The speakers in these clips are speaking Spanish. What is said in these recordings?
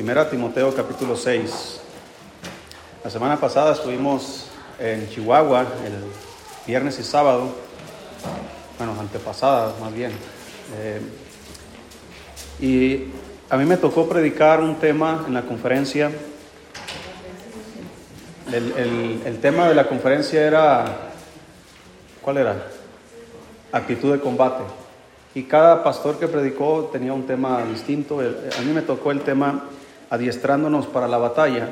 Primera Timoteo capítulo 6. La semana pasada estuvimos en Chihuahua, el viernes y sábado, bueno, antepasada más bien. Eh, y a mí me tocó predicar un tema en la conferencia. El, el tema de la conferencia era, ¿cuál era? Actitud de combate. Y cada pastor que predicó tenía un tema distinto. A mí me tocó el tema adiestrándonos para la batalla.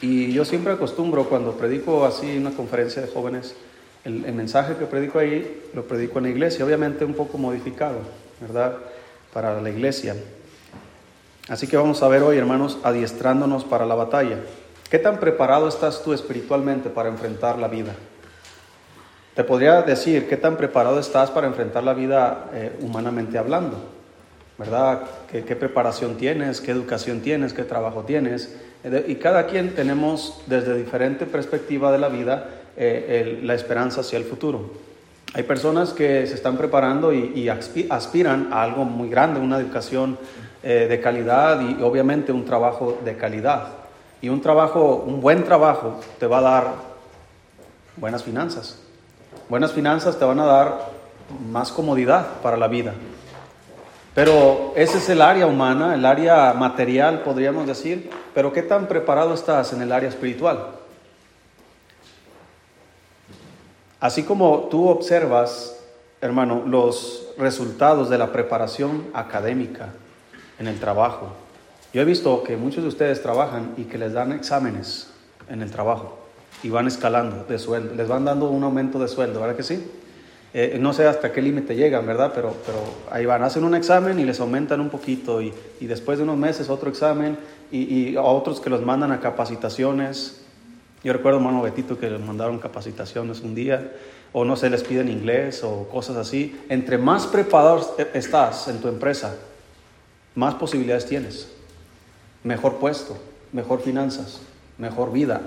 Y yo siempre acostumbro cuando predico así una conferencia de jóvenes, el, mensaje que predico ahí lo predico en la iglesia, obviamente un poco modificado, ¿verdad? Para la iglesia. Así que vamos a ver hoy, hermanos, adiestrándonos para la batalla. ¿Qué tan preparado estás tú espiritualmente para enfrentar la vida? Te podría decir qué tan preparado estás para enfrentar la vida eh, humanamente hablando, ¿verdad? ¿Qué, preparación tienes? ¿Qué educación tienes? ¿Qué trabajo tienes? Eh, y cada quien tenemos desde diferente perspectiva de la vida eh, la esperanza hacia el futuro. Hay personas que se están preparando y, aspiran a algo muy grande, una educación de calidad y obviamente un trabajo de calidad. Y un trabajo, un buen trabajo te va a dar buenas finanzas, Buenas finanzas te van a dar más comodidad para la vida. Pero ese es el área humana, el área material, podríamos decir. Pero ¿qué tan preparado estás en el área espiritual? Así como tú observas, hermano, los resultados de la preparación académica en el trabajo. Yo he visto que muchos de ustedes trabajan y que les dan exámenes en el trabajo y van escalando de sueldo, les van dando un aumento de sueldo, ¿verdad que sí? Eh, no sé hasta qué límite llegan, ¿verdad? Pero, pero ahí van, hacen un examen y les aumentan un poquito y, y después de unos meses otro examen y, y, a otros que los mandan a capacitaciones. Yo recuerdo, hermano Betito, que les mandaron capacitaciones un día o no se les piden inglés o cosas así. Entre más preparado estás en tu empresa, más posibilidades tienes. Mejor puesto, mejor finanzas, mejor vida,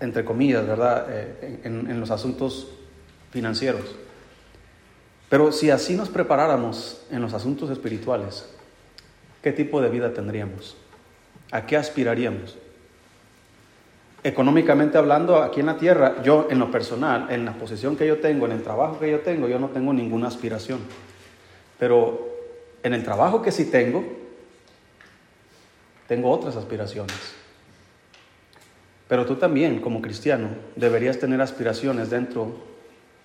entre comillas, ¿verdad?, eh, en, los asuntos financieros. Pero si así nos preparáramos en los asuntos espirituales, ¿qué tipo de vida tendríamos? ¿A qué aspiraríamos? Económicamente hablando, aquí en la tierra, yo en lo personal, en la posición que yo tengo, en el trabajo que yo tengo, yo no tengo ninguna aspiración. Pero en el trabajo que sí tengo, tengo otras aspiraciones. Pero tú también, como cristiano, deberías tener aspiraciones dentro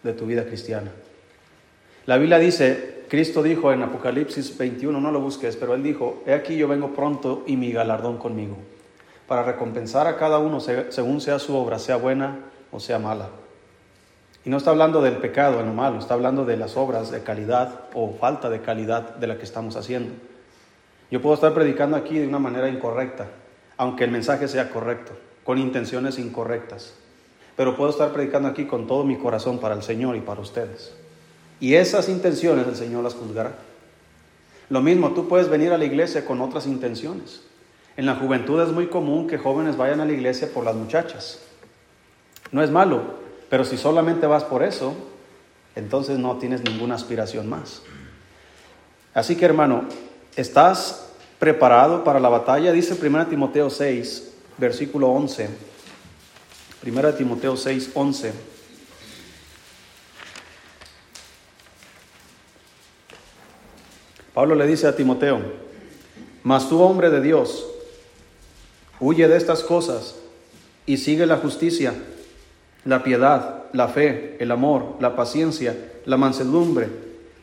de tu vida cristiana. La Biblia dice, Cristo dijo en Apocalipsis 21, no lo busques, pero él dijo, he aquí yo vengo pronto y mi galardón conmigo, para recompensar a cada uno según sea su obra, sea buena o sea mala. Y no está hablando del pecado en lo malo, está hablando de las obras de calidad o falta de calidad de la que estamos haciendo. Yo puedo estar predicando aquí de una manera incorrecta, aunque el mensaje sea correcto con intenciones incorrectas. Pero puedo estar predicando aquí con todo mi corazón para el Señor y para ustedes. Y esas intenciones el Señor las juzgará. Lo mismo, tú puedes venir a la iglesia con otras intenciones. En la juventud es muy común que jóvenes vayan a la iglesia por las muchachas. No es malo, pero si solamente vas por eso, entonces no tienes ninguna aspiración más. Así que hermano, ¿estás preparado para la batalla? Dice 1 Timoteo 6, versículo 11. Primera Timoteo 6, 11. Pablo le dice a Timoteo, mas tú hombre de Dios, huye de estas cosas y sigue la justicia, la piedad, la fe, el amor, la paciencia, la mansedumbre.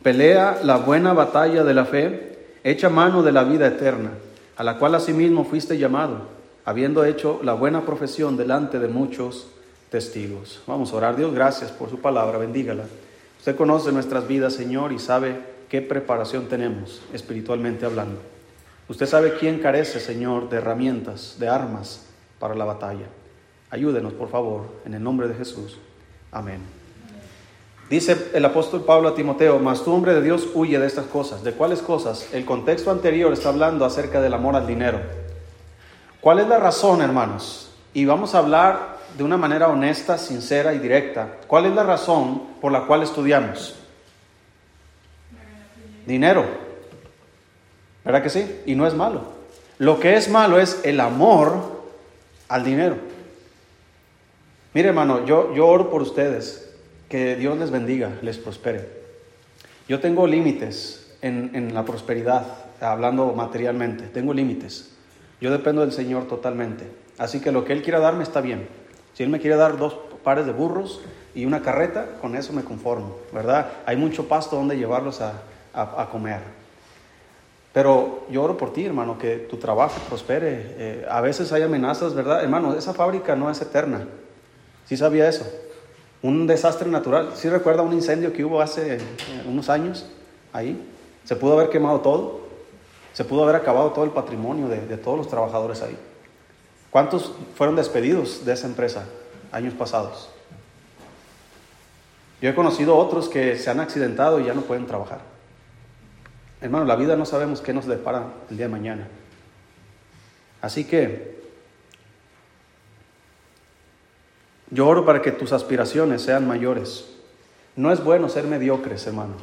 Pelea la buena batalla de la fe, echa mano de la vida eterna, a la cual asimismo fuiste llamado habiendo hecho la buena profesión delante de muchos testigos. Vamos a orar. Dios, gracias por su palabra, bendígala. Usted conoce nuestras vidas, Señor, y sabe qué preparación tenemos espiritualmente hablando. Usted sabe quién carece, Señor, de herramientas, de armas para la batalla. Ayúdenos, por favor, en el nombre de Jesús. Amén. Dice el apóstol Pablo a Timoteo, mas tú hombre de Dios huye de estas cosas. ¿De cuáles cosas? El contexto anterior está hablando acerca del amor al dinero. ¿Cuál es la razón, hermanos? Y vamos a hablar de una manera honesta, sincera y directa. ¿Cuál es la razón por la cual estudiamos? Dinero. ¿Verdad que sí? Y no es malo. Lo que es malo es el amor al dinero. Mire hermano, yo, yo oro por ustedes, que Dios les bendiga, les prospere. Yo tengo límites en, en la prosperidad, hablando materialmente, tengo límites. Yo dependo del Señor totalmente. Así que lo que Él quiera darme está bien. Si Él me quiere dar dos pares de burros y una carreta, con eso me conformo, ¿verdad? Hay mucho pasto donde llevarlos a, a, comer. Pero yo oro por ti, hermano, que tu trabajo prospere. Eh, a veces hay amenazas, ¿verdad? Hermano, esa fábrica no es eterna. ¿Sí sabía eso? Un desastre natural. ¿Sí recuerda un incendio que hubo hace eh, unos años ahí? Se pudo haber quemado todo. Se pudo haber acabado todo el patrimonio de, de todos los trabajadores ahí. ¿Cuántos fueron despedidos de esa empresa años pasados? Yo he conocido otros que se han accidentado y ya no pueden trabajar. Hermano, la vida no sabemos qué nos depara el día de mañana. Así que Yo oro para que tus aspiraciones sean mayores. No es bueno ser mediocres, hermano.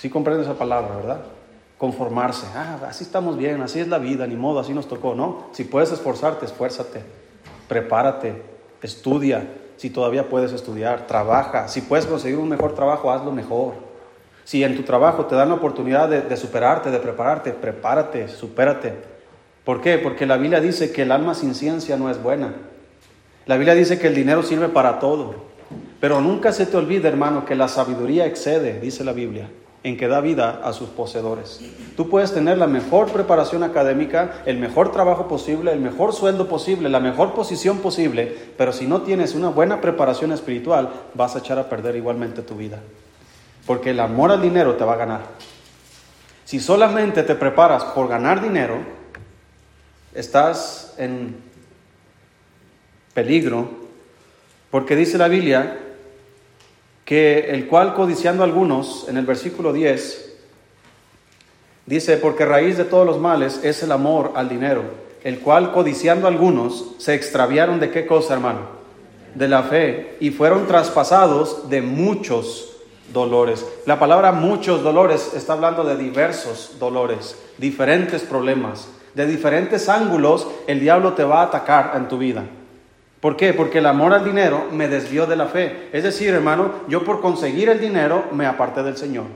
Sí comprende esa palabra, ¿verdad? Conformarse. Ah, así estamos bien, así es la vida, ni modo, así nos tocó. No, si puedes esforzarte, esfuérzate. Prepárate, estudia. Si todavía puedes estudiar, trabaja. Si puedes conseguir un mejor trabajo, hazlo mejor. Si en tu trabajo te dan la oportunidad de, superarte, de prepararte, prepárate, supérate. ¿Por qué? Porque la Biblia dice que el alma sin ciencia no es buena. La Biblia dice que el dinero sirve para todo, pero nunca se te olvide, hermano, que la sabiduría excede, dice la Biblia, en que da vida a sus poseedores. Tú puedes tener la mejor preparación académica, el mejor trabajo posible, el mejor sueldo posible, la mejor posición posible, pero si no tienes una buena preparación espiritual, vas a echar a perder igualmente tu vida. Porque el amor al dinero te va a ganar. Si solamente te preparas por ganar dinero, estás en peligro, porque dice la Biblia que el cual codiciando algunos, en el versículo 10, dice, porque raíz de todos los males es el amor al dinero, el cual codiciando algunos se extraviaron de qué cosa, hermano? De la fe y fueron traspasados de muchos dolores. La palabra muchos dolores está hablando de diversos dolores, diferentes problemas, de diferentes ángulos el diablo te va a atacar en tu vida. ¿Por qué? Porque el amor al dinero me desvió de la fe. Es decir, hermano, yo por conseguir el dinero me aparté del Señor.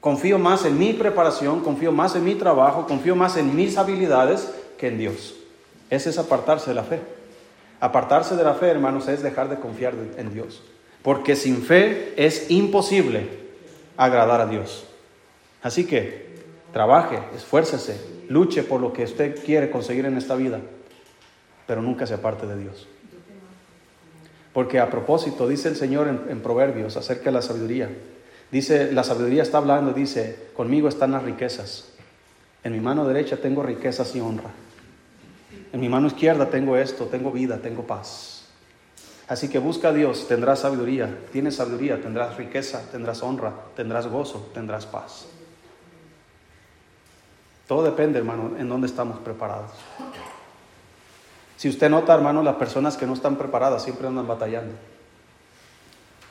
Confío más en mi preparación, confío más en mi trabajo, confío más en mis habilidades que en Dios. Ese es apartarse de la fe. Apartarse de la fe, hermanos, es dejar de confiar en Dios. Porque sin fe es imposible agradar a Dios. Así que trabaje, esfuércese, luche por lo que usted quiere conseguir en esta vida, pero nunca se aparte de Dios. Porque a propósito, dice el Señor en, Proverbios acerca de la sabiduría, dice, la sabiduría está hablando, dice, conmigo están las riquezas. En mi mano derecha tengo riquezas y honra. En mi mano izquierda tengo esto, tengo vida, tengo paz. Así que busca a Dios, tendrás sabiduría. Tienes sabiduría, tendrás riqueza, tendrás honra, tendrás gozo, tendrás paz. Todo depende, hermano, en dónde estamos preparados. Si usted nota, hermano, las personas que no están preparadas siempre andan batallando.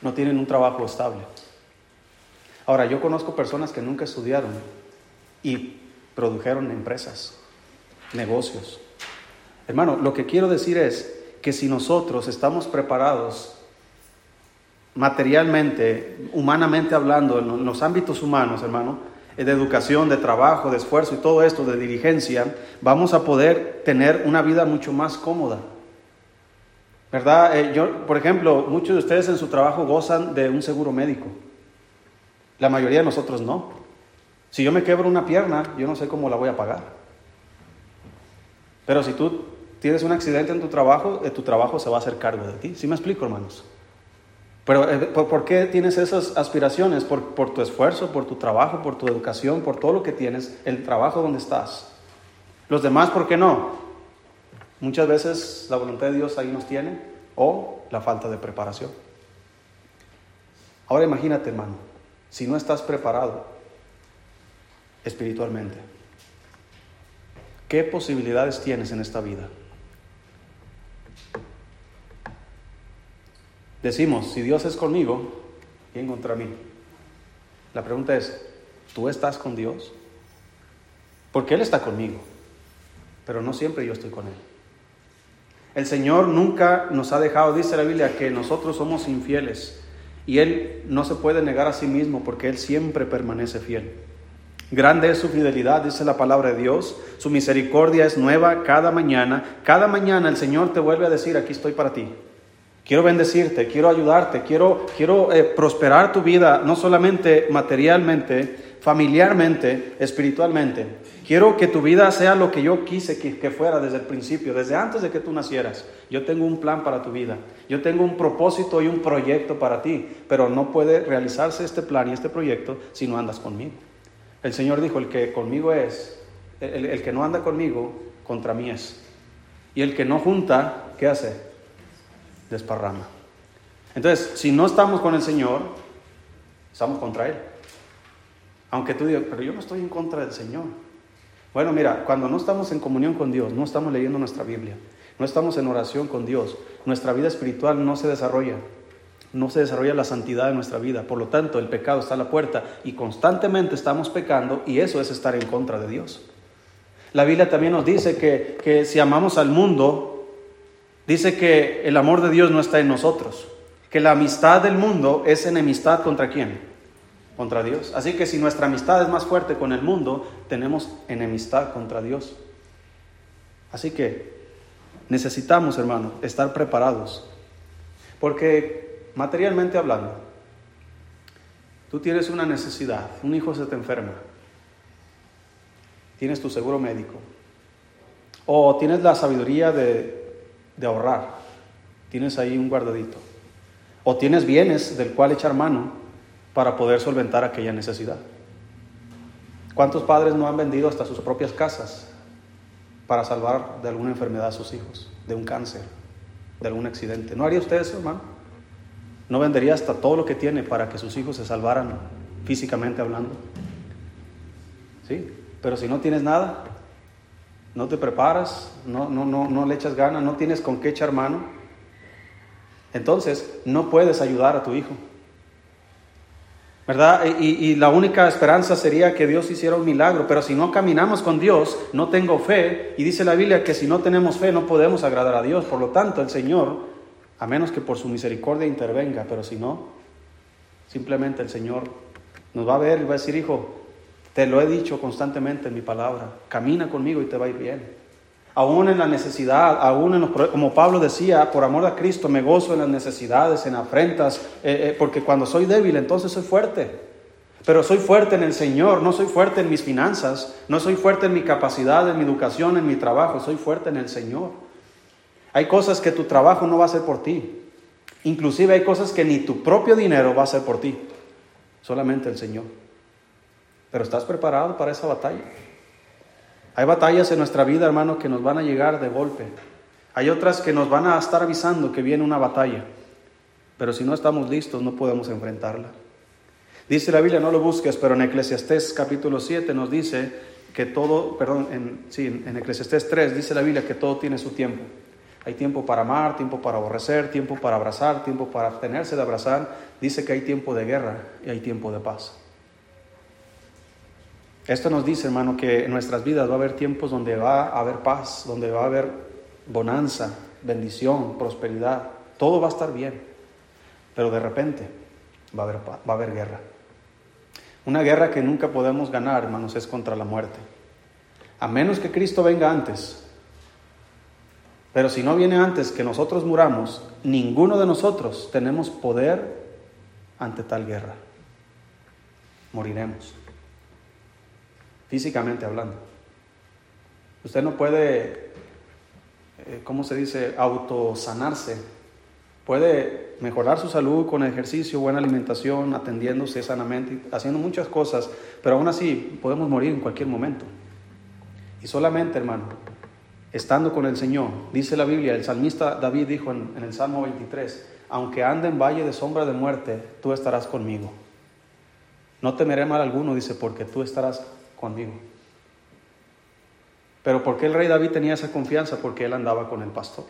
No tienen un trabajo estable. Ahora, yo conozco personas que nunca estudiaron y produjeron empresas, negocios. Hermano, lo que quiero decir es que si nosotros estamos preparados materialmente, humanamente hablando, en los ámbitos humanos, hermano, de educación, de trabajo, de esfuerzo y todo esto, de diligencia, vamos a poder tener una vida mucho más cómoda. ¿Verdad? Eh, yo, por ejemplo, muchos de ustedes en su trabajo gozan de un seguro médico. La mayoría de nosotros no. Si yo me quebro una pierna, yo no sé cómo la voy a pagar. Pero si tú tienes un accidente en tu trabajo, eh, tu trabajo se va a hacer cargo de ti. ¿Sí me explico, hermanos? Pero eh, ¿por, qué tienes esas aspiraciones? Por, por tu esfuerzo, por tu trabajo, por tu educación, por todo lo que tienes, el trabajo donde estás. Los demás, ¿por qué no? Muchas veces la voluntad de Dios ahí nos tiene o la falta de preparación. Ahora imagínate, hermano, si no estás preparado espiritualmente, ¿qué posibilidades tienes en esta vida? Decimos, si Dios es conmigo, ¿quién contra mí? La pregunta es, ¿tú estás con Dios? Porque Él está conmigo. pero no siempre yo estoy con Él. El Señor nunca nos ha dejado, dice la Biblia, que nosotros somos infieles. Y Él no se puede negar a sí mismo porque Él siempre permanece fiel. Grande es su fidelidad, dice la palabra de Dios. Su misericordia es nueva cada mañana. Cada mañana el Señor te vuelve a decir, aquí estoy para ti. Quiero bendecirte, quiero ayudarte, quiero, quiero eh, prosperar tu vida, no solamente materialmente, familiarmente, espiritualmente. Quiero que tu vida sea lo que yo quise que, fuera desde el principio, desde antes de que tú nacieras. Yo tengo un plan para tu vida, yo tengo un propósito y un proyecto para ti, pero no puede realizarse este plan y este proyecto si no andas conmigo. El Señor dijo, el que conmigo es, el, el que no anda conmigo, contra mí es. Y el que no junta, ¿qué hace? Desparrama. Entonces, si no estamos con el Señor, estamos contra Él. Aunque tú digas, pero yo no estoy en contra del Señor. Bueno, mira, cuando no estamos en comunión con Dios, no estamos leyendo nuestra Biblia, no estamos en oración con Dios, nuestra vida espiritual no se desarrolla, no se desarrolla la santidad de nuestra vida. Por lo tanto, el pecado está a la puerta y constantemente estamos pecando y eso es estar en contra de Dios. La Biblia también nos dice que, que si amamos al mundo, dice que el amor de Dios no está en nosotros, que la amistad del mundo es enemistad contra quién? contra Dios. Así que si nuestra amistad es más fuerte con el mundo, tenemos enemistad contra Dios. Así que necesitamos, hermano, estar preparados. Porque materialmente hablando, tú tienes una necesidad, un hijo se te enferma, tienes tu seguro médico, o tienes la sabiduría de, de ahorrar, tienes ahí un guardadito, o tienes bienes del cual echar mano para poder solventar aquella necesidad. ¿Cuántos padres no han vendido hasta sus propias casas para salvar de alguna enfermedad a sus hijos, de un cáncer, de algún accidente? ¿No haría usted eso, hermano? ¿No vendería hasta todo lo que tiene para que sus hijos se salvaran físicamente hablando? ¿Sí? Pero si no tienes nada, no te preparas, no, no, no, no le echas ganas, no tienes con qué echar mano, entonces no puedes ayudar a tu hijo. ¿verdad? Y, la única esperanza sería que Dios hiciera un milagro, pero si no caminamos con Dios, no tengo fe, y dice la Biblia que si no tenemos fe no podemos agradar a Dios, por lo tanto el Señor, a menos que por su misericordia intervenga, pero si no, simplemente el Señor nos va a ver y va a decir, hijo, te lo he dicho constantemente en mi palabra, camina conmigo y te va a ir bien aún en la necesidad, aún en los como Pablo decía, por amor a Cristo me gozo en las necesidades, en afrentas, eh, eh, porque cuando soy débil entonces soy fuerte. Pero soy fuerte en el Señor, no soy fuerte en mis finanzas, no soy fuerte en mi capacidad, en mi educación, en mi trabajo, soy fuerte en el Señor. Hay cosas que tu trabajo no va a hacer por ti. Inclusive hay cosas que ni tu propio dinero va a hacer por ti, solamente el Señor. Pero ¿estás preparado para esa batalla? Hay batallas en nuestra vida, hermano, que nos van a llegar de golpe. Hay otras que nos van a estar avisando que viene una batalla. Pero si no estamos listos, no podemos enfrentarla. Dice la Biblia, no lo busques, pero en Eclesiastés capítulo 7 nos dice que todo, perdón, en, sí, en Eclesiastés 3 dice la Biblia que todo tiene su tiempo. Hay tiempo para amar, tiempo para aborrecer, tiempo para abrazar, tiempo para abstenerse de abrazar. Dice que hay tiempo de guerra y hay tiempo de paz. Esto nos dice, hermano, que en nuestras vidas va a haber tiempos donde va a haber paz, donde va a haber bonanza, bendición, prosperidad. Todo va a estar bien. Pero de repente va a haber, va a haber guerra. Una guerra que nunca podemos ganar, hermanos, es contra la muerte. A menos que Cristo venga antes. Pero si no viene antes que nosotros muramos, ninguno de nosotros tenemos poder ante tal guerra. Moriremos físicamente hablando. Usted no puede, eh, ¿cómo se dice?, autosanarse. Puede mejorar su salud con ejercicio, buena alimentación, atendiéndose sanamente, haciendo muchas cosas, pero aún así podemos morir en cualquier momento. Y solamente, hermano, estando con el Señor, dice la Biblia, el salmista David dijo en, el Salmo 23, aunque ande en valle de sombra de muerte, tú estarás conmigo. No temeré mal alguno, dice, porque tú estarás conmigo. Pero ¿por qué el rey David tenía esa confianza? Porque él andaba con el pastor.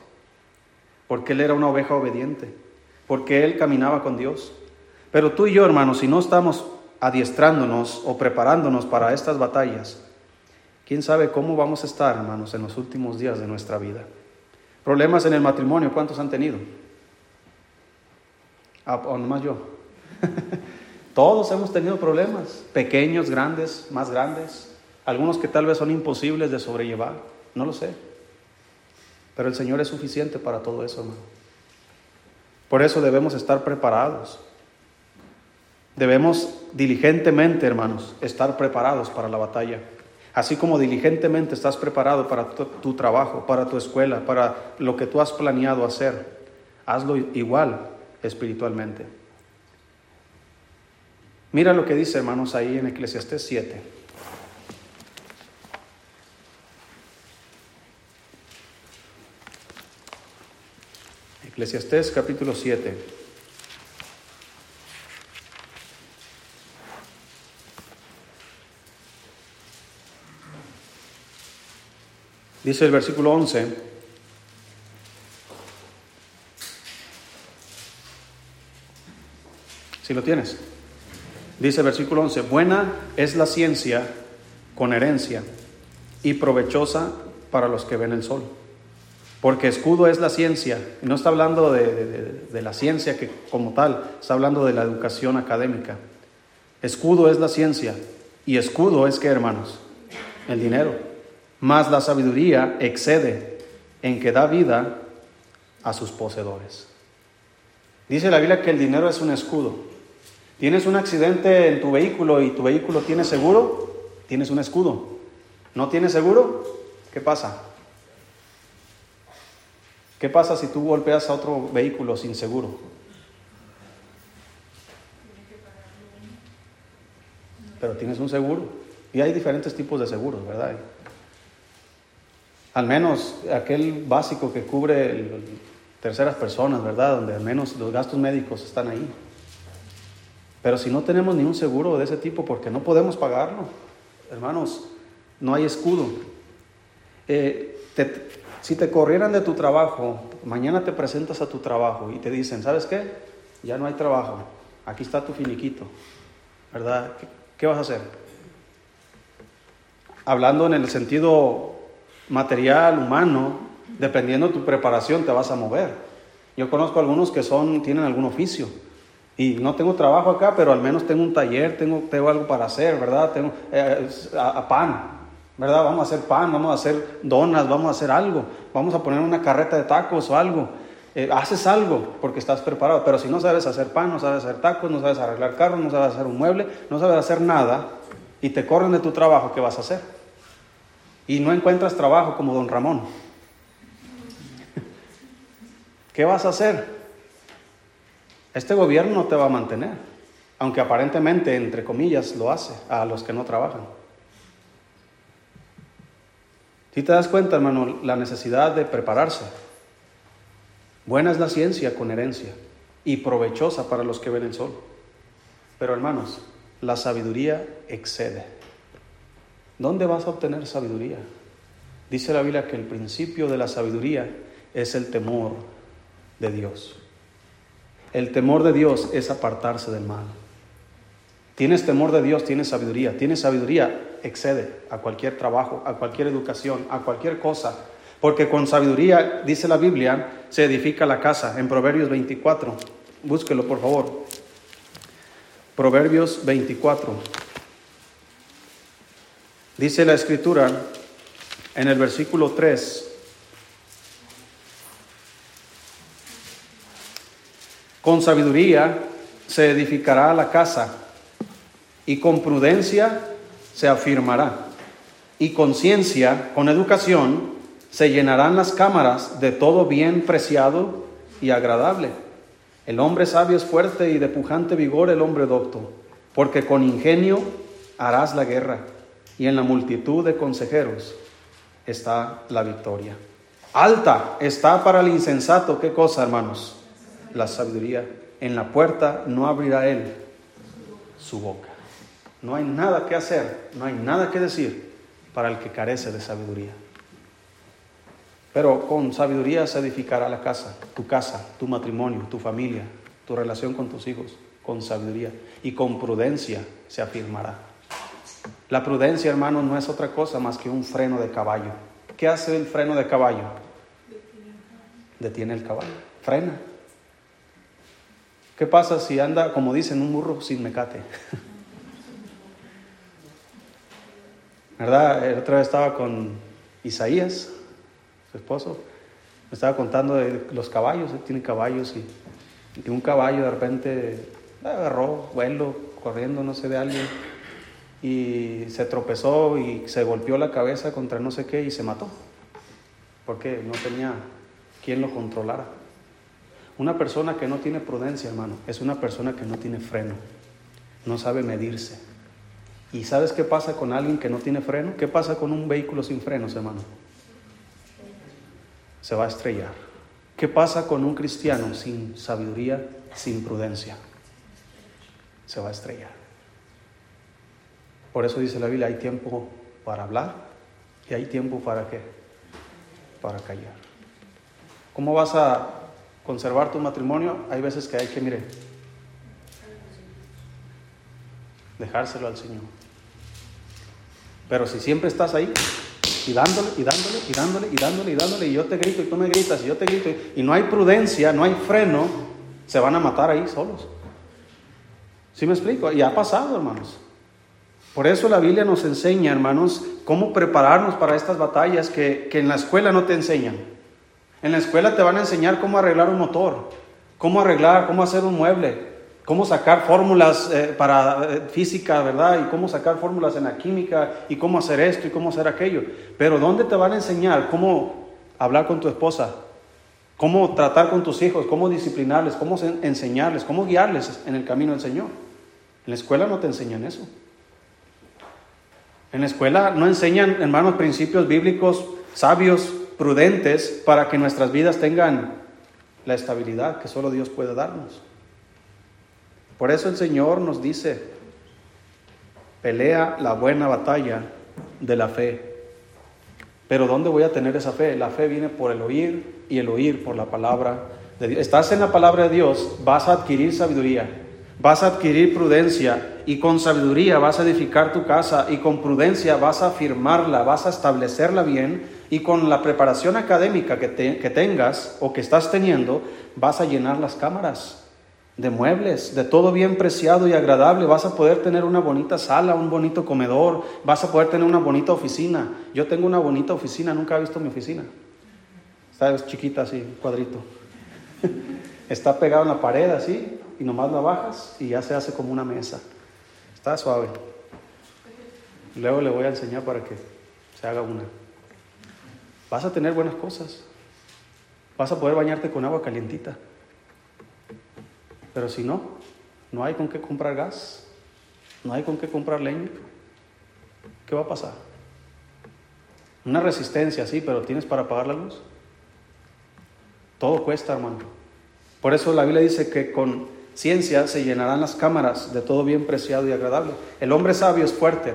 Porque él era una oveja obediente. Porque él caminaba con Dios. Pero tú y yo, hermanos, si no estamos adiestrándonos o preparándonos para estas batallas, ¿Quién sabe cómo vamos a estar, hermanos, en los últimos días de nuestra vida? Problemas en el matrimonio, ¿cuántos han tenido? Ah, o yo. Todos hemos tenido problemas, pequeños, grandes, más grandes, algunos que tal vez son imposibles de sobrellevar, no lo sé. Pero el Señor es suficiente para todo eso, hermano. Por eso debemos estar preparados. Debemos diligentemente, hermanos, estar preparados para la batalla. Así como diligentemente estás preparado para tu, tu, trabajo, para tu escuela, para lo que tú has planeado hacer, hazlo igual espiritualmente. Mira lo que dice, hermanos, ahí en Eclesiastés 7. Eclesiastés capítulo 7. Dice el versículo 11. Si lo tienes. Dice versículo 11, buena es la ciencia con herencia y provechosa para los que ven el sol. Porque escudo es la ciencia, y no está hablando de, de, de, la ciencia que como tal, está hablando de la educación académica. Escudo es la ciencia, y escudo es que, hermanos, el dinero. Más la sabiduría excede en que da vida a sus poseedores. Dice la Biblia que el dinero es un escudo. Tienes un accidente en tu vehículo y tu vehículo tiene seguro, tienes un escudo. ¿No tienes seguro? ¿Qué pasa? ¿Qué pasa si tú golpeas a otro vehículo sin seguro? Pero tienes un seguro. Y hay diferentes tipos de seguros, ¿verdad? Al menos aquel básico que cubre terceras personas, ¿verdad? Donde al menos los gastos médicos están ahí. Pero si no tenemos ni un seguro de ese tipo, porque no podemos pagarlo, hermanos, no hay escudo. Eh, te, si te corrieran de tu trabajo, mañana te presentas a tu trabajo y te dicen, ¿sabes qué? Ya no hay trabajo, aquí está tu finiquito, ¿verdad? ¿Qué, qué vas a hacer? Hablando en el sentido material, humano, dependiendo de tu preparación te vas a mover. Yo conozco algunos que son, tienen algún oficio y no tengo trabajo acá, pero al menos tengo un taller, tengo, tengo algo para hacer, ¿verdad? Tengo eh, a, pan, ¿verdad? Vamos a hacer pan, vamos a hacer donas, vamos a hacer algo, vamos a poner una carreta de tacos o algo. Eh, haces algo porque estás preparado, pero si no sabes hacer pan, no sabes hacer tacos, no sabes arreglar carros, no sabes hacer un mueble, no sabes hacer nada y te corren de tu trabajo, ¿qué vas a hacer? Y no encuentras trabajo como don Ramón. ¿Qué vas a hacer? Este gobierno no te va a mantener, aunque aparentemente, entre comillas, lo hace a los que no trabajan. Si te das cuenta, hermano, la necesidad de prepararse. Buena es la ciencia con herencia y provechosa para los que ven el sol. Pero hermanos, la sabiduría excede. ¿Dónde vas a obtener sabiduría? Dice la Biblia que el principio de la sabiduría es el temor de Dios. El temor de Dios es apartarse del mal. Tienes temor de Dios, tienes sabiduría. Tienes sabiduría, excede a cualquier trabajo, a cualquier educación, a cualquier cosa. Porque con sabiduría, dice la Biblia, se edifica la casa. En Proverbios 24. Búsquelo, por favor. Proverbios 24. Dice la escritura en el versículo 3. Con sabiduría se edificará la casa y con prudencia se afirmará. Y con ciencia, con educación, se llenarán las cámaras de todo bien preciado y agradable. El hombre sabio es fuerte y de pujante vigor el hombre docto, porque con ingenio harás la guerra y en la multitud de consejeros está la victoria. Alta está para el insensato, ¿qué cosa, hermanos? La sabiduría, en la puerta no abrirá él su boca. No hay nada que hacer, no hay nada que decir para el que carece de sabiduría. Pero con sabiduría se edificará la casa, tu casa, tu matrimonio, tu familia, tu relación con tus hijos, con sabiduría. Y con prudencia se afirmará. La prudencia, hermano, no es otra cosa más que un freno de caballo. ¿Qué hace el freno de caballo? Detiene el caballo, frena. ¿Qué pasa si anda, como dicen, un burro sin mecate? ¿Verdad? otra vez estaba con Isaías, su esposo, me estaba contando de los caballos, él tiene caballos y, un caballo de repente agarró vuelo corriendo, no sé, de alguien y se tropezó y se golpeó la cabeza contra no sé qué y se mató, porque no tenía quien lo controlara. Una persona que no tiene prudencia, hermano, es una persona que no tiene freno, no sabe medirse. ¿Y sabes qué pasa con alguien que no tiene freno? ¿Qué pasa con un vehículo sin frenos, hermano? Se va a estrellar. ¿Qué pasa con un cristiano sin sabiduría, sin prudencia? Se va a estrellar. Por eso dice la Biblia, hay tiempo para hablar y hay tiempo para qué? Para callar. ¿Cómo vas a conservar tu matrimonio? Hay veces que hay que, mire, dejárselo al Señor. Pero si siempre estás ahí y dándole y dándole y dándole y dándole y dándole y yo te grito y tú me gritas y yo te grito y no hay prudencia, no hay freno, se van a matar ahí solos. ¿Sí me explico? Y ha pasado, hermanos. Por eso la Biblia nos enseña, hermanos, cómo prepararnos para estas batallas que, en la escuela no te enseñan. En la escuela te van a enseñar cómo arreglar un motor, cómo arreglar, cómo hacer un mueble, cómo sacar fórmulas eh, para eh, física, ¿verdad? Y cómo sacar fórmulas en la química y cómo hacer esto y cómo hacer aquello. Pero ¿dónde te van a enseñar cómo hablar con tu esposa? Cómo tratar con tus hijos, cómo disciplinarles, cómo enseñarles, cómo guiarles en el camino del Señor. En la escuela no te enseñan eso. En la escuela no enseñan, hermanos, principios bíblicos sabios, prudentes, para que nuestras vidas tengan la estabilidad que solo Dios puede darnos. Por eso el Señor nos dice, pelea la buena batalla de la fe. Pero ¿dónde voy a tener esa fe? La fe viene por el oír y el oír por la palabra de Dios. Estás en la palabra de Dios, vas a adquirir sabiduría vas a adquirir prudencia y con sabiduría vas a edificar tu casa y con prudencia vas a firmarla, vas a establecerla bien y con la preparación académica que, tengas o que estás teniendo vas a llenar las cámaras de muebles, de todo bien preciado y agradable. Vas a poder tener una bonita sala, un bonito comedor, vas a poder tener una bonita oficina. Yo tengo una bonita oficina, nunca he visto mi oficina. Está chiquita así, cuadrito. Está pegado en la pared así, y nomás la bajas y ya se hace como una mesa. Está suave. Luego le voy a enseñar para que se haga una. Vas a tener buenas cosas. Vas a poder bañarte con agua calientita. Pero si no, no hay con qué comprar gas, no hay con qué comprar leña, ¿qué va a pasar? Una resistencia, sí, pero ¿tienes para pagar la luz? Todo cuesta, hermano. Por eso la Biblia dice que con ciencia se llenarán las cámaras de todo bien preciado y agradable. El hombre sabio es fuerte,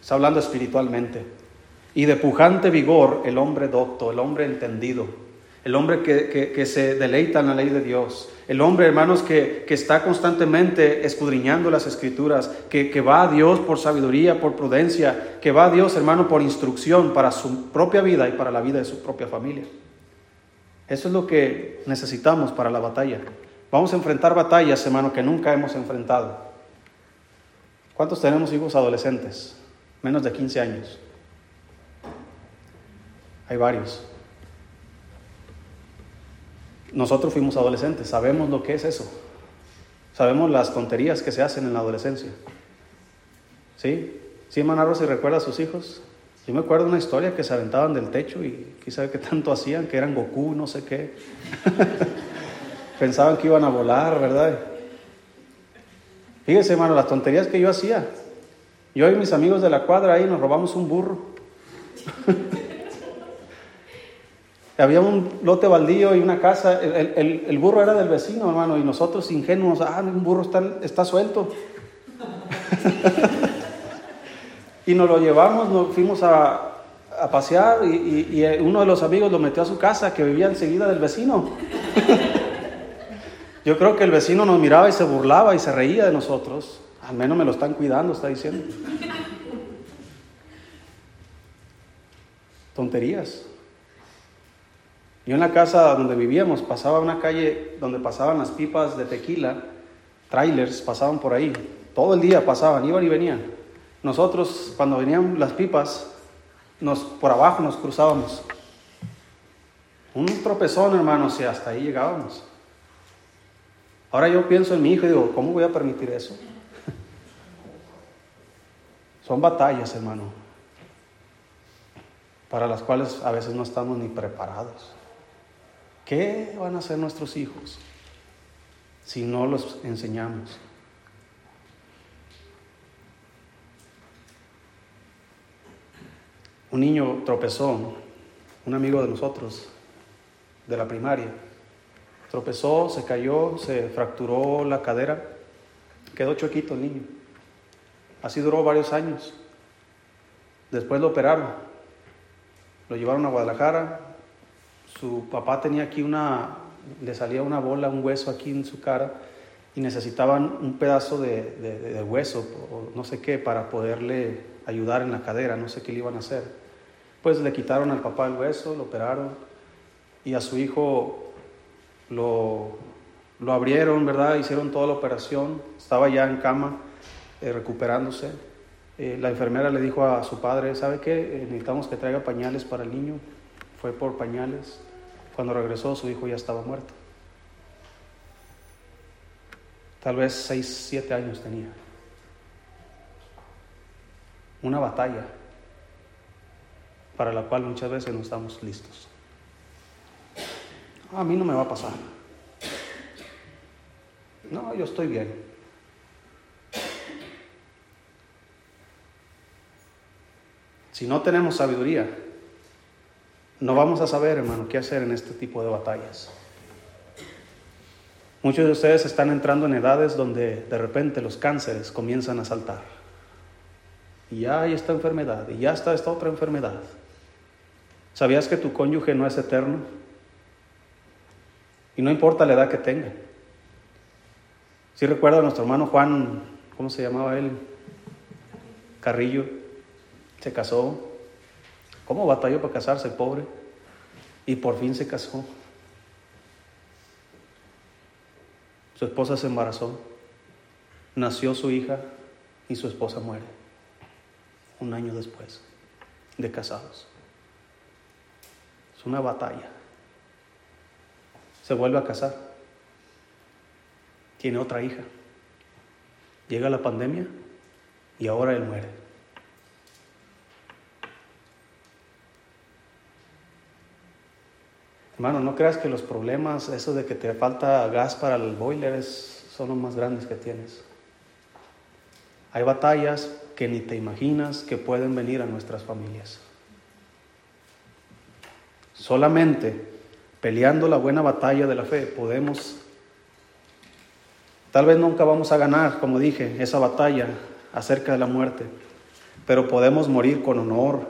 está hablando espiritualmente. Y de pujante vigor el hombre docto, el hombre entendido, el hombre que, se deleita en la ley de Dios, el hombre, hermanos, que, está constantemente escudriñando las escrituras, que, que va a Dios por sabiduría, por prudencia, que va a Dios, hermano, por instrucción para su propia vida y para la vida de su propia familia. Eso es lo que necesitamos para la batalla. Vamos a enfrentar batallas, hermano, que nunca hemos enfrentado. ¿Cuántos tenemos hijos adolescentes? Menos de 15 años. Hay varios. Nosotros fuimos adolescentes, sabemos lo que es eso. Sabemos las tonterías que se hacen en la adolescencia. ¿Sí? ¿Sí, hermana Rosa, recuerda a sus hijos? Yo me acuerdo una historia que se aventaban del techo y quizá que tanto hacían, que eran Goku, no sé qué. pensaban que iban a volar, ¿verdad? Fíjese, hermano, las tonterías que yo hacía. Yo y mis amigos de la cuadra ahí nos robamos un burro. Había un lote baldío y una casa. El, burro era del vecino, hermano, y nosotros ingenuos, ah, un burro está, está suelto. y nos lo llevamos, nos fuimos a, pasear y, y, uno de los amigos lo metió a su casa que vivía enseguida del vecino. Yo creo que el vecino nos miraba y se burlaba y se reía de nosotros. Al menos me lo están cuidando, está diciendo. tonterías. Yo en la casa donde vivíamos pasaba una calle donde pasaban las pipas de tequila, trailers pasaban por ahí, todo el día pasaban, iban y venían. Nosotros cuando venían las pipas, nos, por abajo nos cruzábamos. Un tropezón, hermanos, y hasta ahí llegábamos. Ahora yo pienso en mi hijo y digo, ¿cómo voy a permitir eso? Son batallas, hermano, para las cuales a veces no estamos ni preparados. ¿Qué van a hacer nuestros hijos si no los enseñamos? Un niño tropezó, un amigo de nosotros, de la primaria, tropezó, se cayó, se fracturó la cadera, quedó chuequito el niño. Así duró varios años. Después lo operaron, lo llevaron a Guadalajara. Su papá tenía aquí una, le salía una bola, un hueso aquí en su cara y necesitaban un pedazo de, hueso o no sé qué para poderle ayudar en la cadera, no sé qué le iban a hacer. Pues le quitaron al papá el hueso, lo operaron y a su hijo lo, lo abrieron, ¿verdad? Hicieron toda la operación, estaba ya en cama eh, recuperándose. Eh, la enfermera le dijo a su padre, ¿sabe qué? Eh, necesitamos que traiga pañales para el niño. Fue por pañales. Cuando regresó su hijo ya estaba muerto. Tal vez 6, 7 años tenía. Una batalla para la cual muchas veces no estamos listos. A mí no me va a pasar. No, yo estoy bien. Si no tenemos sabiduría, no vamos a saber, hermano, qué hacer en este tipo de batallas. Muchos de ustedes están entrando en edades donde de repente los cánceres comienzan a saltar. Y ya hay esta enfermedad, y ya está esta otra enfermedad. ¿Sabías que tu cónyuge no es eterno? Y no importa la edad que tenga. Si recuerda a nuestro hermano Juan, ¿cómo se llamaba él? Carrillo se casó. ¿Cómo batalló para casarse pobre? Y por fin se casó. Su esposa se embarazó. Nació su hija y su esposa muere. Un año después de casados. Es una batalla. Se vuelve a casar. Tiene otra hija. Llega la pandemia y ahora él muere. Hermano, no creas que los problemas, eso de que te falta gas para el boiler, son los más grandes que tienes. Hay batallas que ni te imaginas que pueden venir a nuestras familias. Solamente peleando la buena batalla de la fe podemos, tal vez nunca vamos a ganar, como dije, esa batalla acerca de la muerte, pero podemos morir con honor,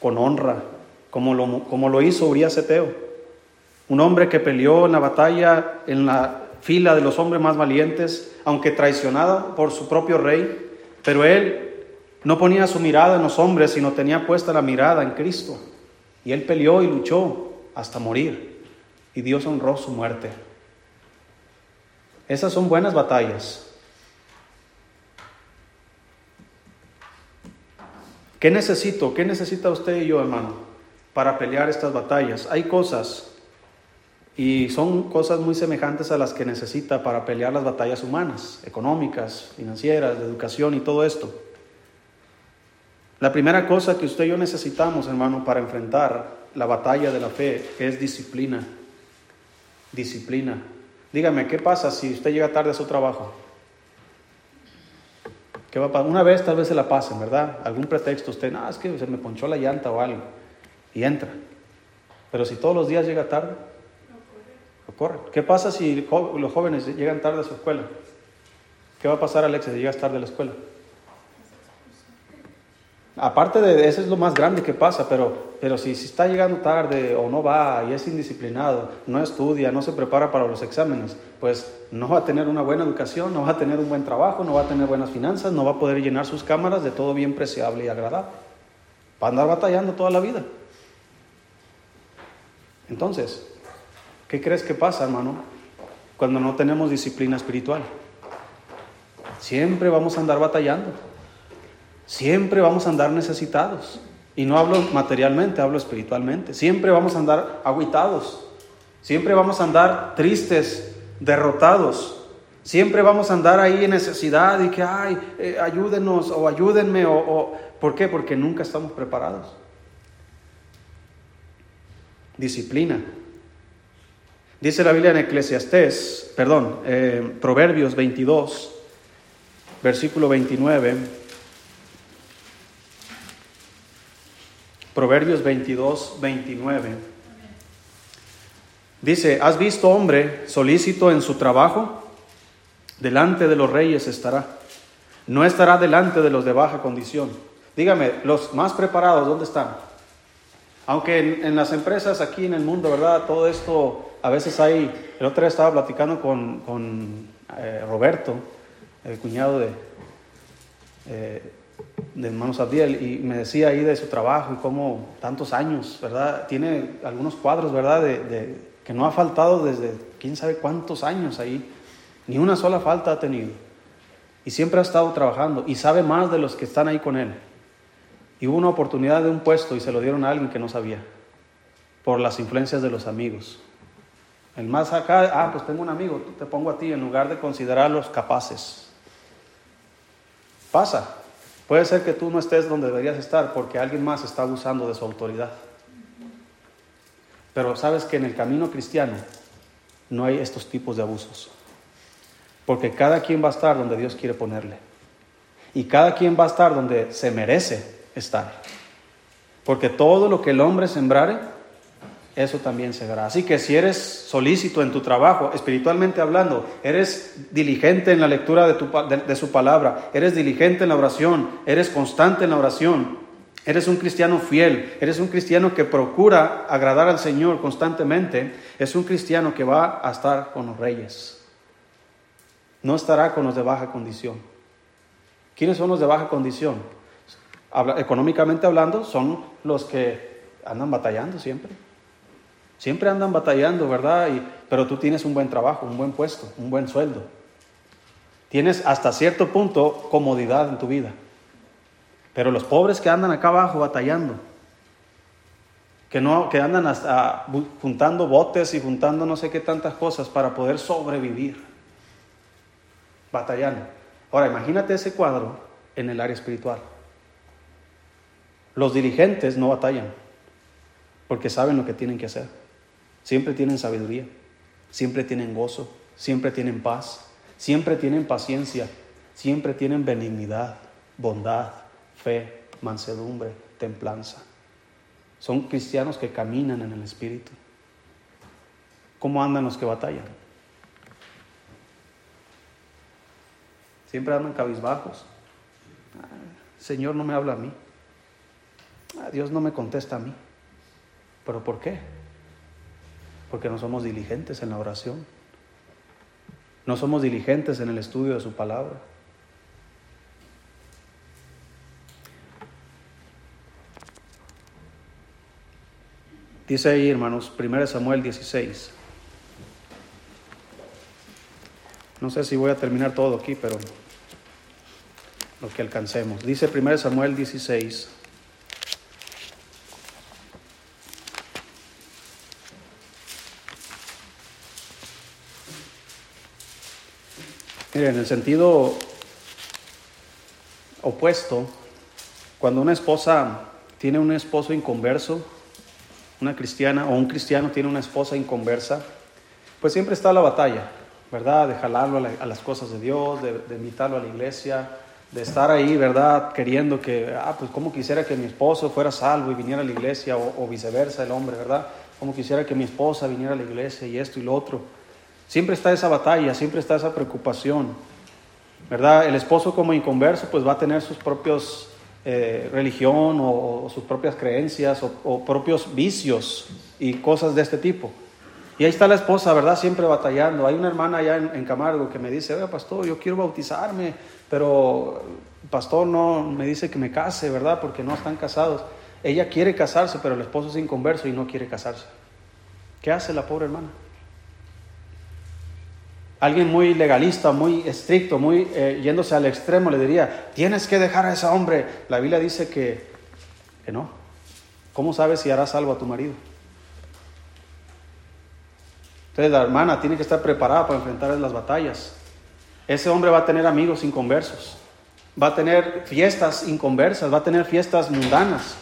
con honra, como lo, como lo hizo Urias Eteo un hombre que peleó en la batalla en la fila de los hombres más valientes, aunque traicionado por su propio rey, pero él no ponía su mirada en los hombres, sino tenía puesta la mirada en Cristo. Y él peleó y luchó hasta morir, y Dios honró su muerte. Esas son buenas batallas. ¿Qué necesito? ¿Qué necesita usted y yo, hermano, para pelear estas batallas? Hay cosas y son cosas muy semejantes a las que necesita para pelear las batallas humanas, económicas, financieras, de educación y todo esto. La primera cosa que usted y yo necesitamos, hermano, para enfrentar la batalla de la fe es disciplina. Disciplina. Dígame, ¿qué pasa si usted llega tarde a su trabajo? ¿Qué va a pasar? Una vez tal vez se la pasen, ¿verdad? Algún pretexto usted, no, es que se me ponchó la llanta o algo. Y entra. Pero si todos los días llega tarde, Ocurre. ¿Qué pasa si los jóvenes llegan tarde a su escuela? ¿Qué va a pasar, Alex, si llegas tarde a la escuela? Aparte de eso es lo más grande que pasa, pero, pero si, si está llegando tarde o no va y es indisciplinado, no estudia, no se prepara para los exámenes, pues no va a tener una buena educación, no va a tener un buen trabajo, no va a tener buenas finanzas, no va a poder llenar sus cámaras de todo bien preciable y agradable. Va a andar batallando toda la vida. Entonces, ¿qué crees que pasa, hermano, cuando no tenemos disciplina espiritual? Siempre vamos a andar batallando. Siempre vamos a andar necesitados. Y no hablo materialmente, hablo espiritualmente. Siempre vamos a andar aguitados. Siempre vamos a andar tristes, derrotados. Siempre vamos a andar ahí en necesidad y que, ay, eh, ayúdenos o ayúdenme. O, ¿Por qué? Porque nunca estamos preparados. Disciplina. Dice la Biblia en Eclesiastés, perdón, eh, Proverbios 22, versículo 29. Proverbios 22, 29. Dice, ¿has visto hombre solícito en su trabajo? Delante de los reyes estará. No estará delante de los de baja condición. Dígame, los más preparados, ¿dónde están? Aunque en, las empresas aquí en el mundo, ¿verdad? Todo esto, a veces hay, el otro día estaba platicando con, con eh, Roberto, el cuñado de, eh, de hermanos Abdiel, y me decía ahí de su trabajo y cómo tantos años, ¿verdad? Tiene algunos cuadros, ¿verdad? De, que no ha faltado desde quién sabe cuántos años ahí, ni una sola falta ha tenido. Y siempre ha estado trabajando y sabe más de los que están ahí con él. Y hubo una oportunidad de un puesto y se lo dieron a alguien que no sabía, por las influencias de los amigos. El más acá, ah, pues tengo un amigo, te pongo a ti en lugar de considerarlos capaces. Pasa. Puede ser que tú no estés donde deberías estar porque alguien más está abusando de su autoridad. Pero sabes que en el camino cristiano no hay estos tipos de abusos. Porque cada quien va a estar donde Dios quiere ponerle. Y cada quien va a estar donde se merece estar. Porque todo lo que el hombre sembrare, eso también se verá. Así que si eres solícito en tu trabajo, espiritualmente hablando, eres diligente en la lectura de, de, su palabra, eres diligente en la oración, eres constante en la oración, eres un cristiano fiel, eres un cristiano que procura agradar al Señor constantemente, es un cristiano que va a estar con los reyes. No estará con los de baja condición. ¿Quiénes son los de baja condición? Económicamente hablando, son los que andan batallando siempre. Siempre andan batallando, ¿verdad? Pero tú tienes un buen trabajo, un buen puesto, un buen sueldo. Tienes hasta cierto punto comodidad en tu vida. Pero los pobres que andan acá abajo batallando, que, no, que andan juntando botes y juntando no sé qué tantas cosas para poder sobrevivir, batallando. Ahora, imagínate ese cuadro en el área espiritual. Los dirigentes no batallan porque saben lo que tienen que hacer. Siempre tienen sabiduría, siempre tienen gozo, siempre tienen paz, siempre tienen paciencia, siempre tienen benignidad, bondad, fe, mansedumbre, templanza. Son cristianos que caminan en el Espíritu. ¿Cómo andan los que batallan? Siempre andan cabizbajos. Señor no me habla a mí. Dios no me contesta a mí. ¿Pero por qué? porque no somos diligentes en la oración, no somos diligentes en el estudio de su palabra. Dice ahí, hermanos, 1 Samuel 16. No sé si voy a terminar todo aquí, pero lo que alcancemos. Dice 1 Samuel 16. En el sentido opuesto, cuando una esposa tiene un esposo inconverso, una cristiana o un cristiano tiene una esposa inconversa, pues siempre está la batalla, ¿verdad? De jalarlo a, las cosas de Dios, de, invitarlo a la iglesia, de estar ahí, ¿verdad? Queriendo que, ah, pues como quisiera que mi esposo fuera salvo y viniera a la iglesia, o, o viceversa el hombre, ¿verdad? Como quisiera que mi esposa viniera a la iglesia y esto y lo otro. Siempre está esa batalla, siempre está esa preocupación. ¿Verdad? El esposo como inconverso pues va a tener sus propios eh, religión o, sus propias creencias o, propios vicios y cosas de este tipo. Y ahí está la esposa, ¿verdad? Siempre batallando. Hay una hermana allá en, Camargo que me dice, oiga, pastor, yo quiero bautizarme, pero pastor no me dice que me case, ¿verdad? Porque no están casados. Ella quiere casarse, pero el esposo es inconverso y no quiere casarse. ¿Qué hace la pobre hermana? Alguien muy legalista, muy estricto, muy eh, yéndose al extremo, le diría, tienes que dejar a ese hombre. La Biblia dice que, que no. ¿Cómo sabes si harás algo a tu marido? Entonces la hermana tiene que estar preparada para enfrentar las batallas. Ese hombre va a tener amigos inconversos, va a tener fiestas inconversas, va a tener fiestas mundanas.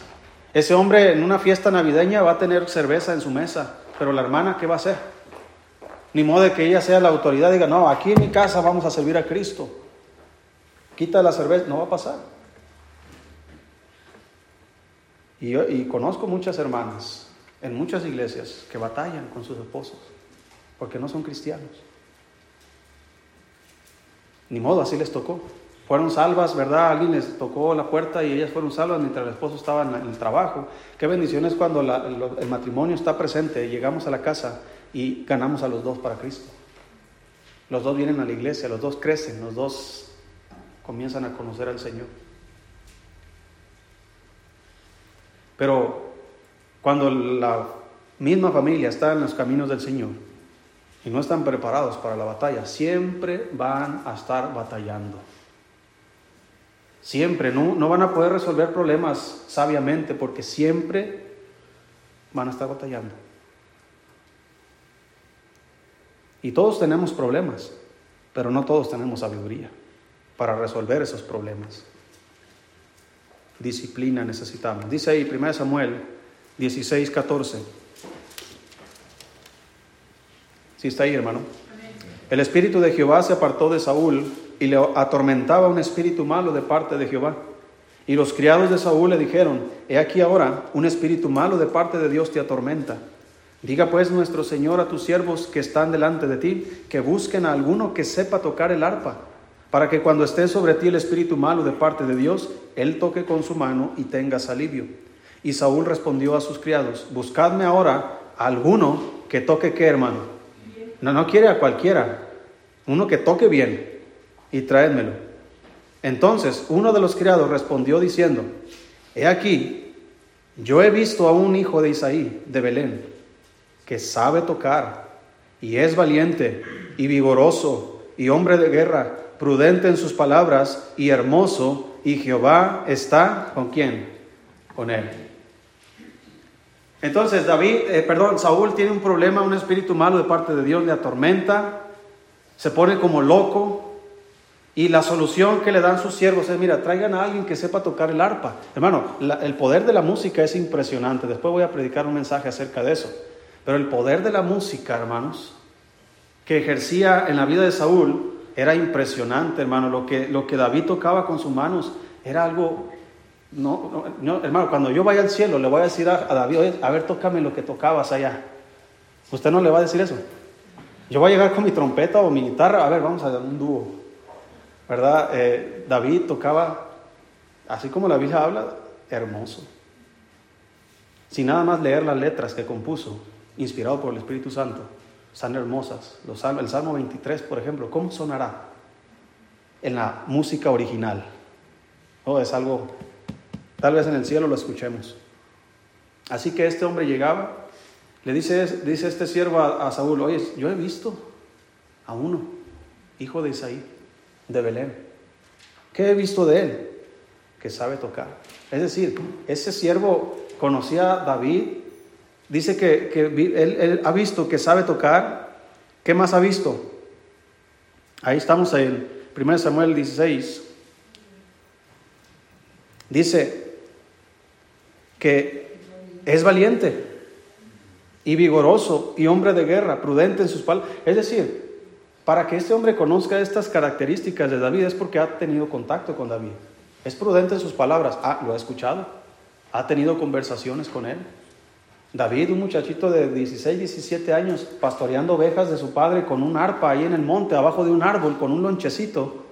Ese hombre en una fiesta navideña va a tener cerveza en su mesa, pero la hermana, ¿qué va a hacer? Ni modo de que ella sea la autoridad diga, no, aquí en mi casa vamos a servir a Cristo. Quita la cerveza, no va a pasar. Y, yo, conozco muchas hermanas en muchas iglesias que batallan con sus esposos porque no son cristianos. Ni modo, así les tocó. Fueron salvas, ¿verdad? Alguien les tocó la puerta y ellas fueron salvas mientras el esposo estaba en el trabajo. Qué bendición es cuando el matrimonio está presente, llegamos a la casa y ganamos a los dos para Cristo. Los dos vienen a la iglesia, los dos crecen, los dos comienzan a conocer al Señor. Pero cuando la misma familia está en los caminos del Señor, y no están preparados para la batalla, siempre van a estar batallando. Siempre, no, no van a poder resolver problemas sabiamente porque siempre van a estar batallando. Y todos tenemos problemas, pero no todos tenemos sabiduría para resolver esos problemas. Disciplina necesitamos. Dice ahí 1 Samuel 16, 14. Si está ahí, hermano. El espíritu de Jehová se apartó de Saúl y le atormentaba un espíritu malo de parte de Jehová. Y los criados de Saúl le dijeron, he aquí ahora un espíritu malo de parte de Dios te atormenta. Diga pues nuestro Señor a tus siervos que están delante de ti, que busquen a alguno que sepa tocar el arpa, para que cuando esté sobre ti el espíritu malo de parte de Dios, él toque con su mano y tengas alivio. Y Saúl respondió a sus criados, buscadme ahora a alguno que toque qué, hermano no, no quiere a cualquiera, uno que toque bien y tráedmelo. Entonces uno de los criados respondió diciendo, he aquí, yo he visto a un hijo de Isaí, de Belén, que sabe tocar y es valiente y vigoroso y hombre de guerra, prudente en sus palabras y hermoso, y Jehová está con quién? Con él. Entonces David, eh, perdón, Saúl tiene un problema, un espíritu malo de parte de Dios, le atormenta, se pone como loco y la solución que le dan sus siervos es, mira, traigan a alguien que sepa tocar el arpa. Hermano, el poder de la música es impresionante, después voy a predicar un mensaje acerca de eso, pero el poder de la música, hermanos, que ejercía en la vida de Saúl era impresionante, hermano, lo que, lo que David tocaba con sus manos era algo no, no, hermano, cuando yo vaya al cielo le voy a decir a, David, a ver, tócame lo que tocabas allá. Usted no le va a decir eso. Yo voy a llegar con mi trompeta o mi guitarra, a ver, vamos a dar un dúo. ¿Verdad? Eh, David tocaba, así como la Biblia habla, hermoso. Sin nada más leer las letras que compuso, inspirado por el Espíritu Santo, están hermosas. El Salmo 23, por ejemplo, ¿cómo sonará en la música original? Oh, es algo Tal vez en el cielo lo escuchemos. Así que este hombre llegaba, le dice, dice este siervo a, Saúl, oye, yo he visto a uno, hijo de Isaí, de Belén. ¿Qué he visto de él? Que sabe tocar. Es decir, ese siervo conocía a David, dice que, él, ha visto que sabe tocar. ¿Qué más ha visto? Ahí estamos en 1 Samuel 16. Dice, que es valiente y vigoroso y hombre de guerra, prudente en sus palabras. Es decir, para que este hombre conozca estas características de David es porque ha tenido contacto con David. Es prudente en sus palabras. Ah, lo ha escuchado. Ha tenido conversaciones con él. David, un muchachito de 16, 17 años, pastoreando ovejas de su padre con un arpa ahí en el monte, abajo de un árbol, con un lonchecito.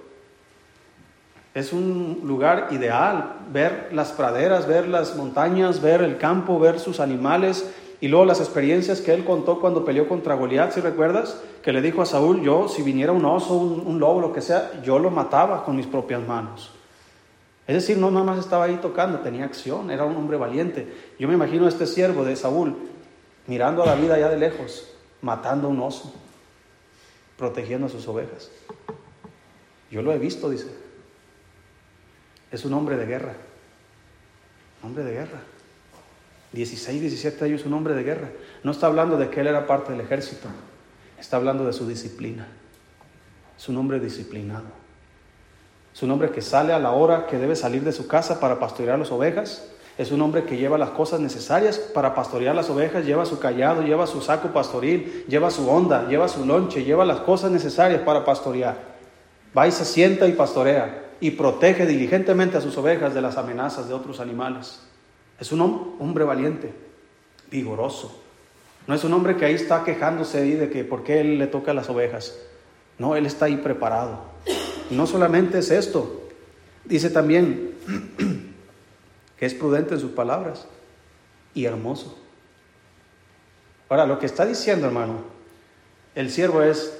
Es un lugar ideal, ver las praderas, ver las montañas, ver el campo, ver sus animales y luego las experiencias que él contó cuando peleó contra Goliat, si recuerdas, que le dijo a Saúl, yo si viniera un oso, un, lobo, lo que sea, yo lo mataba con mis propias manos. Es decir, no nada más estaba ahí tocando, tenía acción, era un hombre valiente. Yo me imagino a este siervo de Saúl mirando a David allá de lejos, matando a un oso, protegiendo a sus ovejas. Yo lo he visto, dice. Es un hombre de guerra. Hombre de guerra. 16, 17 años, un hombre de guerra. No está hablando de que él era parte del ejército. Está hablando de su disciplina. Es un hombre disciplinado. Es un hombre que sale a la hora que debe salir de su casa para pastorear las ovejas. Es un hombre que lleva las cosas necesarias para pastorear las ovejas, lleva su callado, lleva su saco pastoril, lleva su onda, lleva su lonche, lleva las cosas necesarias para pastorear. Va y se sienta y pastorea y protege diligentemente a sus ovejas de las amenazas de otros animales. Es un hombre valiente, vigoroso. No es un hombre que ahí está quejándose de que por qué él le toca las ovejas. No, él está ahí preparado. No solamente es esto, dice también que es prudente en sus palabras y hermoso. Ahora, lo que está diciendo, hermano, el siervo es,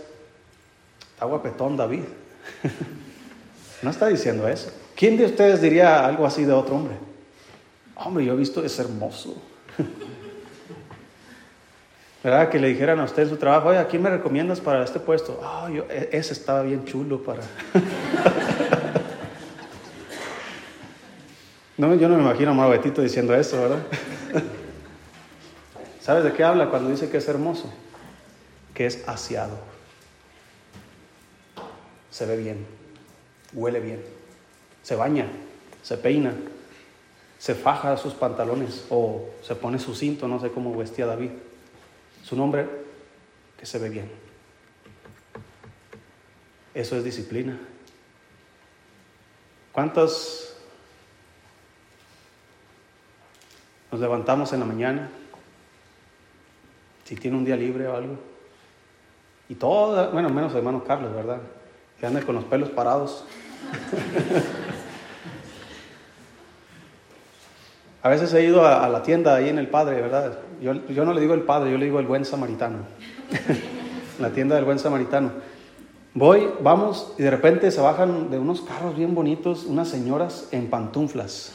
está guapetón David. no está diciendo eso. ¿Quién de ustedes diría algo así de otro hombre? Hombre, yo he visto, es hermoso. ¿Verdad? Que le dijeran a usted en su trabajo, oye, ¿a quién me recomiendas para este puesto? Ah, e, ese estaba bien chulo para... no, yo no me imagino a Mauro diciendo eso, ¿verdad? ¿Sabes de qué habla cuando dice que es hermoso? Que es aseado. Se ve bien, huele bien, se baña, se peina, se faja sus pantalones o se pone su cinto, no sé cómo vestía David. Es un hombre que se ve bien. Eso es disciplina. ¿Cuántos nos levantamos en la mañana? Si tiene un día libre o algo. Y todo, bueno, menos hermano Carlos, ¿verdad? Que anda con los pelos parados. A veces he ido a, la tienda ahí en el Padre, ¿verdad? Yo, yo, no le digo el Padre, yo le digo el buen samaritano. la tienda del buen samaritano. Voy, vamos, y de repente se bajan de unos carros bien bonitos unas señoras en pantuflas,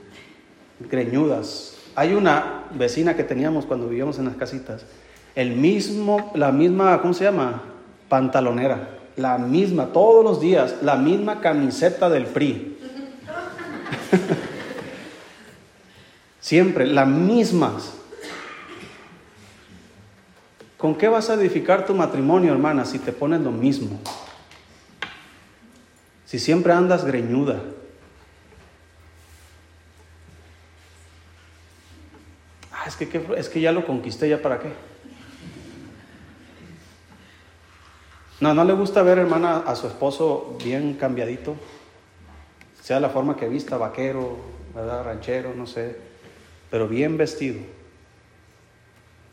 greñudas. Hay una vecina que teníamos cuando vivíamos en las casitas, el mismo, la misma, ¿cómo se llama? Pantalonera, la misma, todos los días, la misma camiseta del PRI. Siempre, las mismas. ¿Con qué vas a edificar tu matrimonio, hermana, si te pones lo mismo? Si siempre andas greñuda. Ah, es que, es que ya lo conquisté, ¿ya para qué? No, no le gusta ver, hermana, a su esposo bien cambiadito, sea la forma que vista, vaquero, ¿verdad? ranchero, no sé pero bien vestido,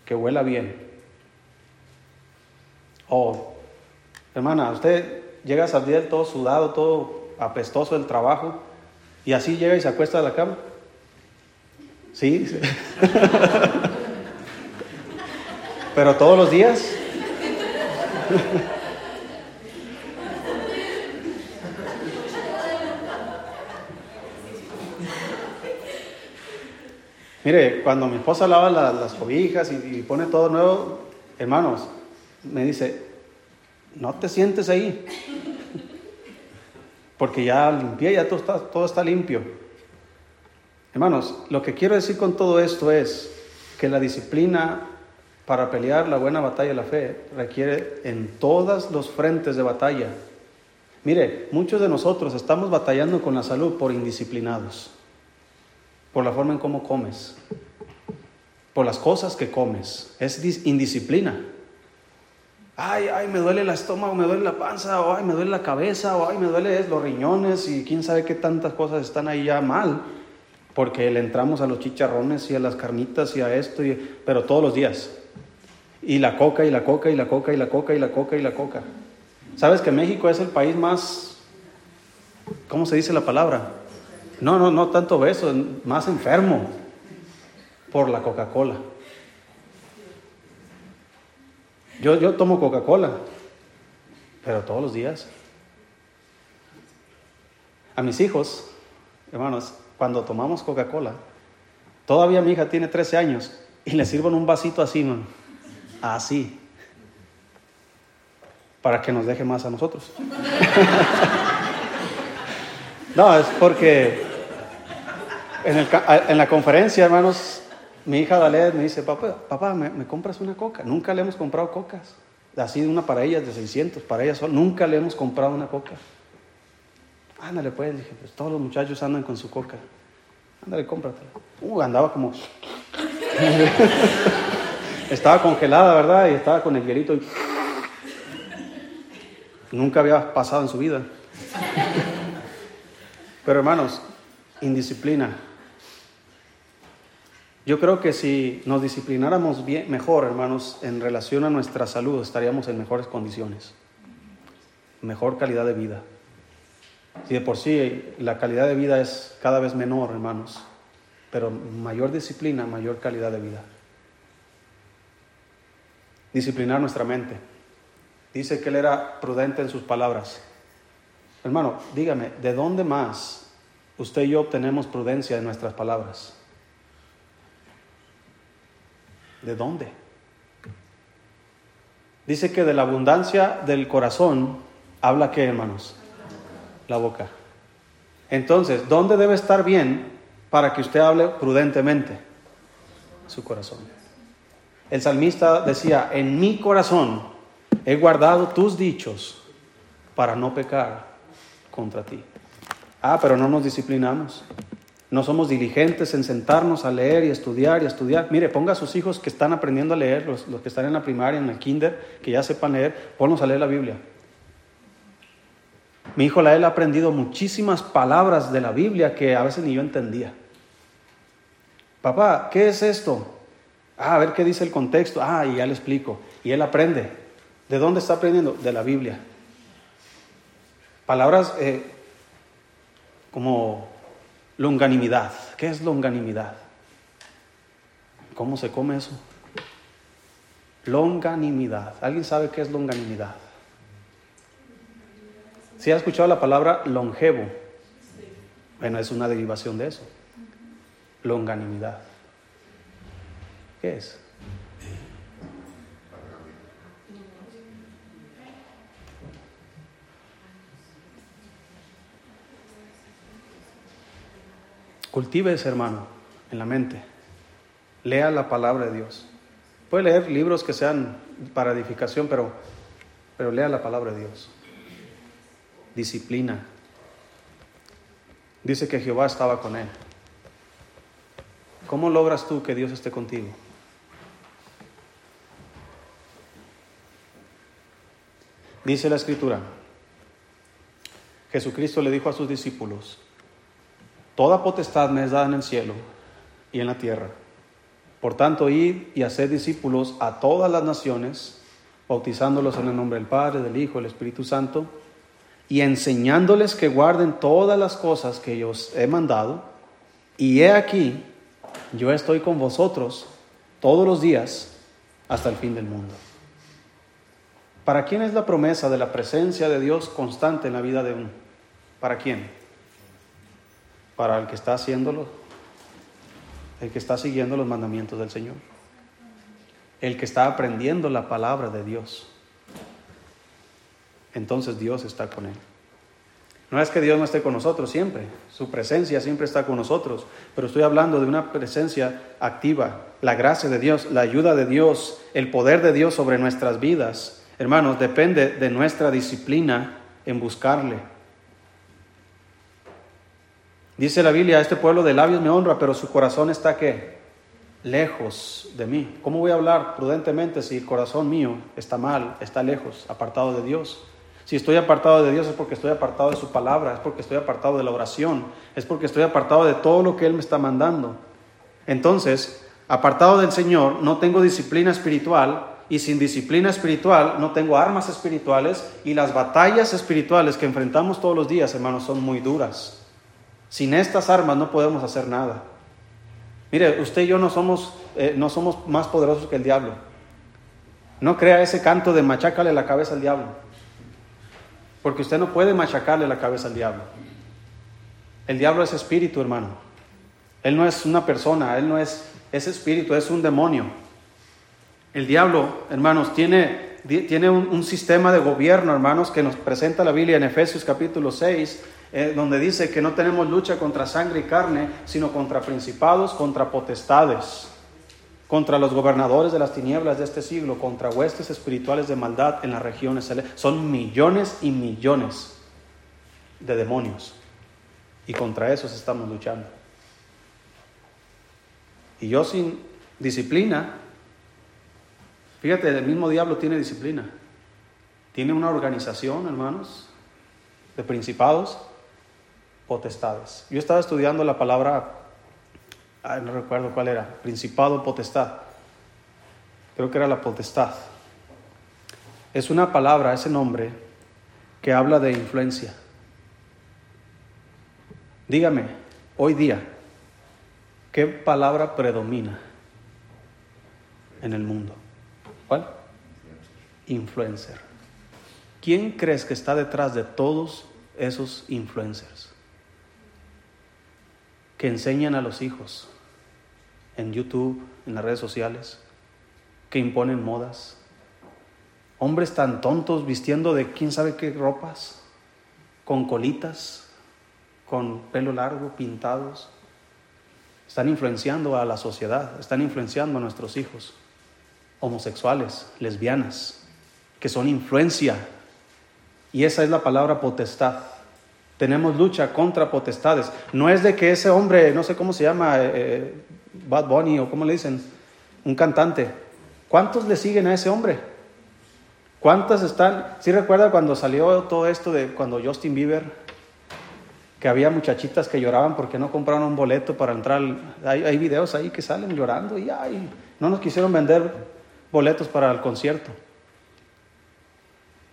que huela bien. O, hermana, usted llega a salir todo sudado, todo apestoso del trabajo, y así llega y se acuesta a la cama. Sí. pero todos los días. Mire, cuando mi esposa lava las cobijas y, pone todo nuevo, hermanos, me dice, no te sientes ahí, porque ya limpié, ya todo está, todo está limpio. Hermanos, lo que quiero decir con todo esto es que la disciplina para pelear la buena batalla de la fe requiere en todos los frentes de batalla. Mire, muchos de nosotros estamos batallando con la salud por indisciplinados por la forma en cómo comes, por las cosas que comes. Es indisciplina. Ay, ay, me duele el estómago, me duele la panza, o ay, me duele la cabeza, o ay, me duele los riñones, y quién sabe qué tantas cosas están ahí ya mal, porque le entramos a los chicharrones y a las carnitas y a esto, pero todos los días. Y la coca, y la coca, y la coca, y la coca, y la coca, y la coca. ¿Sabes que México es el país más, ¿cómo se dice la palabra? No, no, no tanto eso, más enfermo por la Coca-Cola. Yo, yo tomo Coca-Cola, pero todos los días. A mis hijos, hermanos, cuando tomamos Coca-Cola, todavía mi hija tiene 13 años y le sirvo en un vasito así. Así. Para que nos deje más a nosotros. no, es porque en, la conferencia, hermanos, mi hija Dalet me dice, papá, papá, ¿me, compras una coca? Nunca le hemos comprado cocas. Así de una para ellas de 600, para ellas solo. Nunca le hemos comprado una coca. Ándale, pues, dije, pues todos los muchachos andan con su coca. Ándale, cómpratela. Uh, andaba como. estaba congelada, ¿verdad? Y estaba con el hielito. Y... Nunca había pasado en su vida. Pero hermanos, indisciplina. Yo creo que si nos disciplináramos bien, mejor, hermanos, en relación a nuestra salud, estaríamos en mejores condiciones, mejor calidad de vida. Si de por sí la calidad de vida es cada vez menor, hermanos, pero mayor disciplina, mayor calidad de vida. Disciplinar nuestra mente. Dice que él era prudente en sus palabras. Hermano, dígame, ¿de dónde más usted y yo obtenemos prudencia en nuestras palabras? ¿De dónde? Dice que de la abundancia del corazón habla qué, hermanos? La boca. Entonces, ¿dónde debe estar bien para que usted hable prudentemente? Su corazón. El salmista decía, en mi corazón he guardado tus dichos para no pecar contra ti. Ah, pero no nos disciplinamos. No somos diligentes en sentarnos a leer y estudiar y estudiar. Mire, ponga a sus hijos que están aprendiendo a leer, los, que están en la primaria, en el kinder, que ya sepan leer, ponlos a leer la Biblia. Mi hijo Lael ha aprendido muchísimas palabras de la Biblia que a veces ni yo entendía. Papá, ¿qué es esto? Ah, a ver qué dice el contexto. Ah, y ya le explico. Y él aprende. ¿De dónde está aprendiendo? De la Biblia. Palabras eh, como longanimidad. ¿Qué es longanimidad? ¿Cómo se come eso? Longanimidad. ¿Alguien sabe qué es longanimidad? ¿Sí ha escuchado la palabra longevo? Bueno, es una derivación de eso. Longanimidad. ¿Qué es? Cultive ese hermano en la mente. Lea la palabra de Dios. Puede leer libros que sean para edificación, pero, pero lea la palabra de Dios. Disciplina. Dice que Jehová estaba con él. ¿Cómo logras tú que Dios esté contigo? Dice la escritura, Jesucristo le dijo a sus discípulos, Toda potestad me es dada en el cielo y en la tierra. Por tanto, id y haced discípulos a todas las naciones, bautizándolos en el nombre del Padre, del Hijo, del Espíritu Santo, y enseñándoles que guarden todas las cosas que yo os he mandado. Y he aquí, yo estoy con vosotros todos los días hasta el fin del mundo. ¿Para quién es la promesa de la presencia de Dios constante en la vida de uno? ¿Para quién? Para el que está haciéndolo, el que está siguiendo los mandamientos del Señor, el que está aprendiendo la palabra de Dios. Entonces Dios está con él. No es que Dios no esté con nosotros siempre, su presencia siempre está con nosotros, pero estoy hablando de una presencia activa, la gracia de Dios, la ayuda de Dios, el poder de Dios sobre nuestras vidas. Hermanos, depende de nuestra disciplina en buscarle, Dice la Biblia, este pueblo de labios me honra, pero su corazón está qué? Lejos de mí. ¿Cómo voy a hablar prudentemente si el corazón mío está mal, está lejos, apartado de Dios? Si estoy apartado de Dios es porque estoy apartado de su palabra, es porque estoy apartado de la oración, es porque estoy apartado de todo lo que Él me está mandando. Entonces, apartado del Señor, no tengo disciplina espiritual y sin disciplina espiritual no tengo armas espirituales y las batallas espirituales que enfrentamos todos los días, hermanos, son muy duras. Sin estas armas no podemos hacer nada. Mire, usted y yo no somos, eh, no somos más poderosos que el diablo. No crea ese canto de machácale la cabeza al diablo. Porque usted no puede machacarle la cabeza al diablo. El diablo es espíritu, hermano. Él no es una persona, Él no es ese espíritu, es un demonio. El diablo, hermanos, tiene, tiene un, sistema de gobierno, hermanos, que nos presenta la Biblia en Efesios capítulo 6, eh, donde dice que no tenemos lucha contra sangre y carne, sino contra principados, contra potestades, contra los gobernadores de las tinieblas de este siglo, contra huestes espirituales de maldad en las regiones celestes. Son millones y millones de demonios. Y contra esos estamos luchando. Y yo sin disciplina, fíjate, el mismo diablo tiene disciplina. Tiene una organización, hermanos, de principados, potestades. Yo estaba estudiando la palabra, no recuerdo cuál era, principado, potestad. Creo que era la potestad. Es una palabra, ese nombre, que habla de influencia. Dígame, hoy día, ¿qué palabra predomina en el mundo? ¿Cuál? Influencer. ¿Quién crees que está detrás de todos esos influencers? Que enseñan a los hijos en YouTube, en las redes sociales, que imponen modas. Hombres tan tontos vistiendo de quién sabe qué ropas, con colitas, con pelo largo, pintados. Están influenciando a la sociedad, están influenciando a nuestros hijos, homosexuales, lesbianas, que son influencia. Y esa es la palabra potestad. Tenemos lucha contra potestades. No es de que ese hombre, no sé cómo se llama, eh, eh, Bad Bunny o cómo le dicen, un cantante. ¿Cuántos le siguen a ese hombre? ¿Cuántas están? ¿Sí recuerda cuando salió todo esto de cuando Justin Bieber que había muchachitas que lloraban porque no compraron un boleto para entrar. Hay, videos ahí que salen llorando y ay, no nos quisieron vender boletos para el concierto.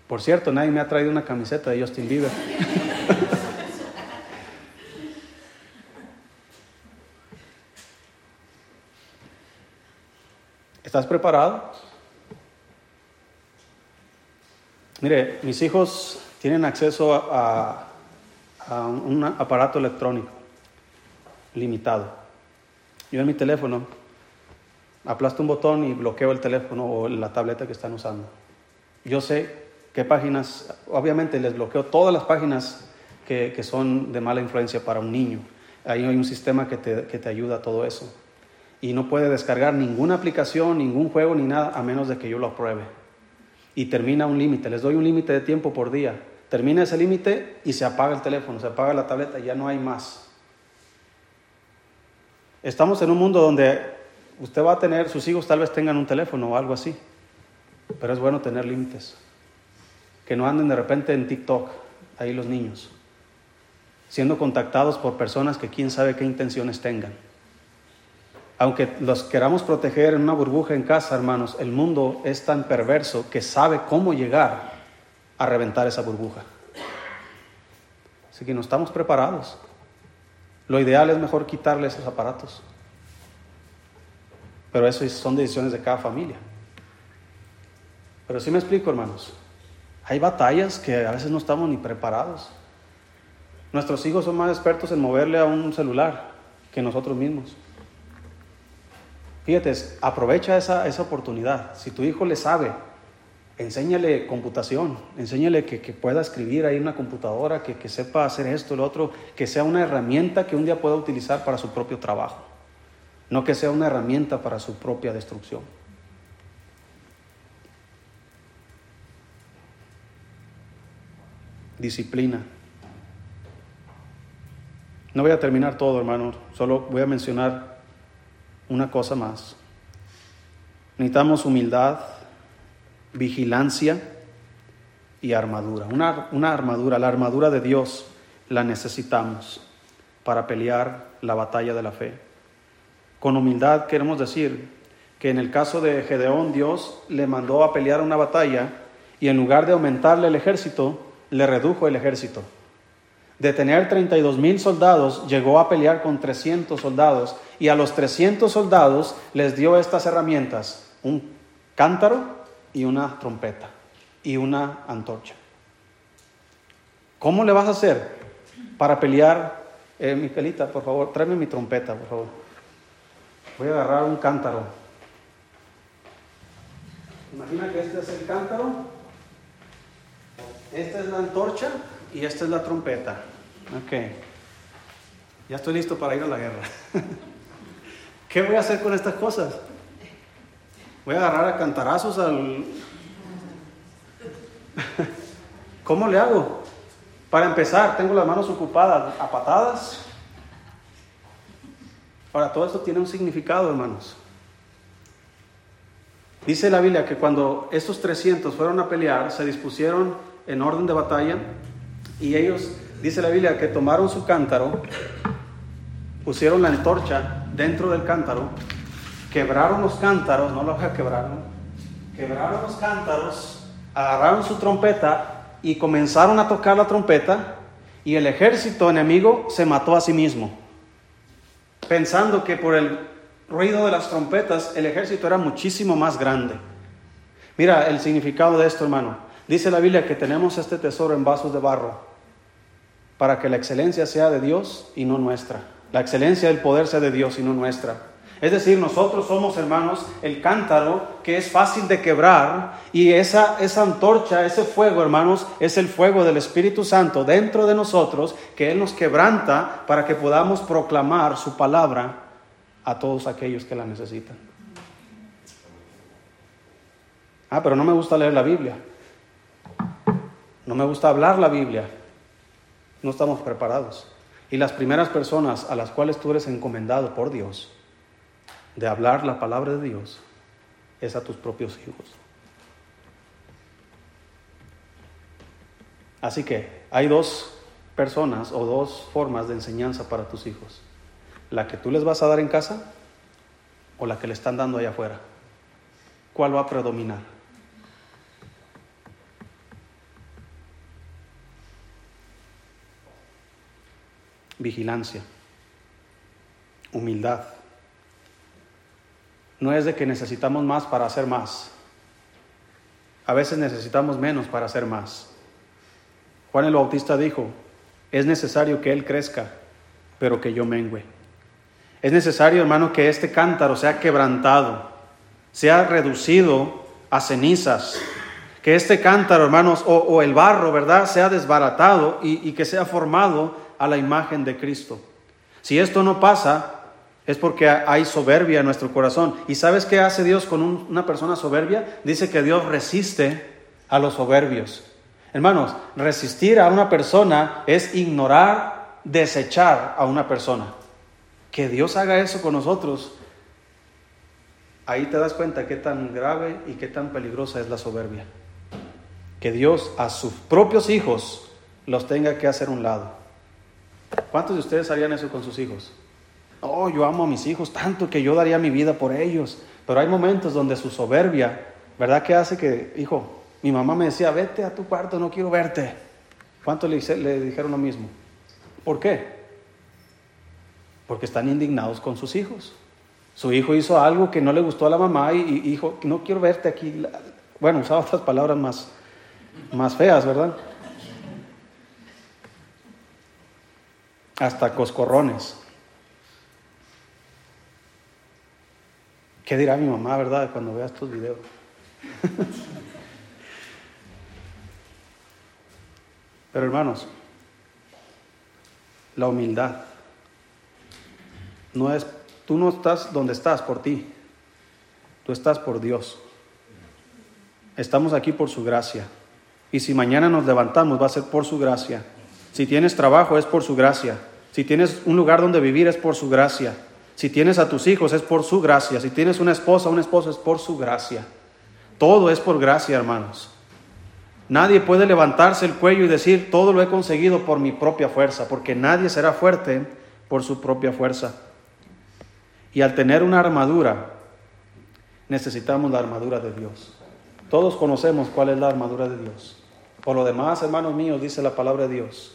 Por cierto, nadie me ha traído una camiseta de Justin Bieber. ¿Estás preparado? Mire, mis hijos tienen acceso a un aparato electrónico limitado. Yo en mi teléfono aplasto un botón y bloqueo el teléfono o la tableta que están usando. Yo sé qué páginas, obviamente les bloqueo todas las páginas que, son de mala influencia para un niño. Ahí hay un sistema que te, que te ayuda a todo eso. Y no puede descargar ninguna aplicación, ningún juego ni nada a menos de que yo lo apruebe. Y termina un límite, les doy un límite de tiempo por día Termina ese límite y se apaga el teléfono, se apaga la tableta ya no hay más. Estamos en un mundo donde usted va a tener, sus hijos tal vez tengan un teléfono o algo así, pero es bueno tener límites. Que no anden de repente en TikTok, ahí los niños, siendo contactados por personas que quién sabe qué intenciones tengan. Aunque los queramos proteger en una burbuja en casa, hermanos, el mundo es tan perverso que sabe cómo llegar a reventar esa burbuja. Así que no estamos preparados. Lo ideal es mejor quitarle esos aparatos. Pero eso son decisiones de cada familia. Pero sí me explico, hermanos. Hay batallas que a veces no estamos ni preparados. Nuestros hijos son más expertos en moverle a un celular que nosotros mismos. Fíjate, aprovecha esa, esa oportunidad. Si tu hijo le sabe enséñale computación, enséñale que, pueda escribir ahí en una computadora, que, que sepa hacer esto, lo otro, que sea una herramienta que un día pueda utilizar para su propio trabajo, no que sea una herramienta para su propia destrucción. Disciplina. No voy a terminar todo, hermano, solo voy a mencionar una cosa más. Necesitamos humildad, vigilancia y armadura. Una, una, armadura, la armadura de Dios la necesitamos para pelear la batalla de la fe. Con humildad queremos decir que en el caso de Gedeón Dios le mandó a pelear una batalla y en lugar de aumentarle el ejército, le redujo el ejército. De tener 32 mil soldados, llegó a pelear con 300 soldados y a los 300 soldados les dio estas herramientas, un cántaro, y una trompeta y una antorcha. ¿Cómo le vas a hacer para pelear Eh, Miquelita, por favor, tráeme mi trompeta, por favor. Voy a agarrar un cántaro. Imagina que este es el cántaro, esta es la antorcha y esta es la trompeta. Ok. Ya estoy listo para ir a la guerra. ¿Qué voy a hacer con estas cosas? Voy a agarrar a cantarazos al... ¿Cómo le hago? Para empezar, tengo las manos ocupadas a patadas. Ahora, todo esto tiene un significado, hermanos. Dice la Biblia que cuando estos 300 fueron a pelear, se dispusieron en orden de batalla y ellos, dice la Biblia, que tomaron su cántaro, pusieron la antorcha dentro del cántaro, quebraron los cántaros, no los quebraron, quebraron los cántaros, agarraron su trompeta y comenzaron a tocar la trompeta y el ejército enemigo se mató a sí mismo, pensando que por el ruido de las trompetas el ejército era muchísimo más grande. Mira el significado de esto, hermano. Dice la Biblia que tenemos este tesoro en vasos de barro para que la excelencia sea de Dios y no nuestra. La excelencia del poder sea de Dios y no nuestra. Es decir, nosotros somos, hermanos, el cántaro que es fácil de quebrar y esa, esa antorcha, ese fuego, hermanos, es el fuego del Espíritu Santo dentro de nosotros que Él nos quebranta para que podamos proclamar su palabra a todos aquellos que la necesitan. Ah, pero no me gusta leer la Biblia. No me gusta hablar la Biblia. No estamos preparados. Y las primeras personas a las cuales tú eres encomendado por Dios de hablar la palabra de Dios es a tus propios hijos. Así que hay dos personas o dos formas de enseñanza para tus hijos. La que tú les vas a dar en casa o la que le están dando allá afuera. ¿Cuál va a predominar? Vigilancia, humildad. No es de que necesitamos más para hacer más. A veces necesitamos menos para hacer más. Juan el Bautista dijo, es necesario que Él crezca, pero que yo mengüe. Es necesario, hermano, que este cántaro sea quebrantado, sea reducido a cenizas, que este cántaro, hermanos, o, el barro, ¿verdad?, sea desbaratado y, y que sea formado a la imagen de Cristo. Si esto no pasa, es porque hay soberbia en nuestro corazón. ¿Y sabes qué hace Dios con una persona soberbia? Dice que Dios resiste a los soberbios. Hermanos, resistir a una persona es ignorar, desechar a una persona. Que Dios haga eso con nosotros, ahí te das cuenta qué tan grave y qué tan peligrosa es la soberbia. Que Dios a sus propios hijos los tenga que hacer un lado. ¿Cuántos de ustedes harían eso con sus hijos? Oh, yo amo a mis hijos tanto que yo daría mi vida por ellos. Pero hay momentos donde su soberbia, ¿verdad? Que hace que, hijo, mi mamá me decía, vete a tu cuarto, no quiero verte. ¿Cuántos le, le dijeron lo mismo? ¿Por qué? Porque están indignados con sus hijos. Su hijo hizo algo que no le gustó a la mamá y, dijo, no quiero verte aquí. Bueno, usaba otras palabras más, más feas, ¿verdad? Hasta coscorrones. ¿Qué dirá mi mamá, verdad, cuando vea estos videos? Pero hermanos, la humildad no es, tú no estás donde estás por ti, tú estás por Dios. Estamos aquí por su gracia. Y si mañana nos levantamos va a ser por su gracia. Si tienes trabajo es por su gracia. Si tienes un lugar donde vivir es por su gracia. Si tienes a tus hijos es por su gracia. Si tienes una esposa un esposo es por su gracia. Todo es por gracia, hermanos. Nadie puede levantarse el cuello y decir, todo lo he conseguido por mi propia fuerza, porque nadie será fuerte por su propia fuerza. Y al tener una armadura, necesitamos la armadura de Dios. Todos conocemos cuál es la armadura de Dios. Por lo demás, hermanos míos, dice la palabra de Dios,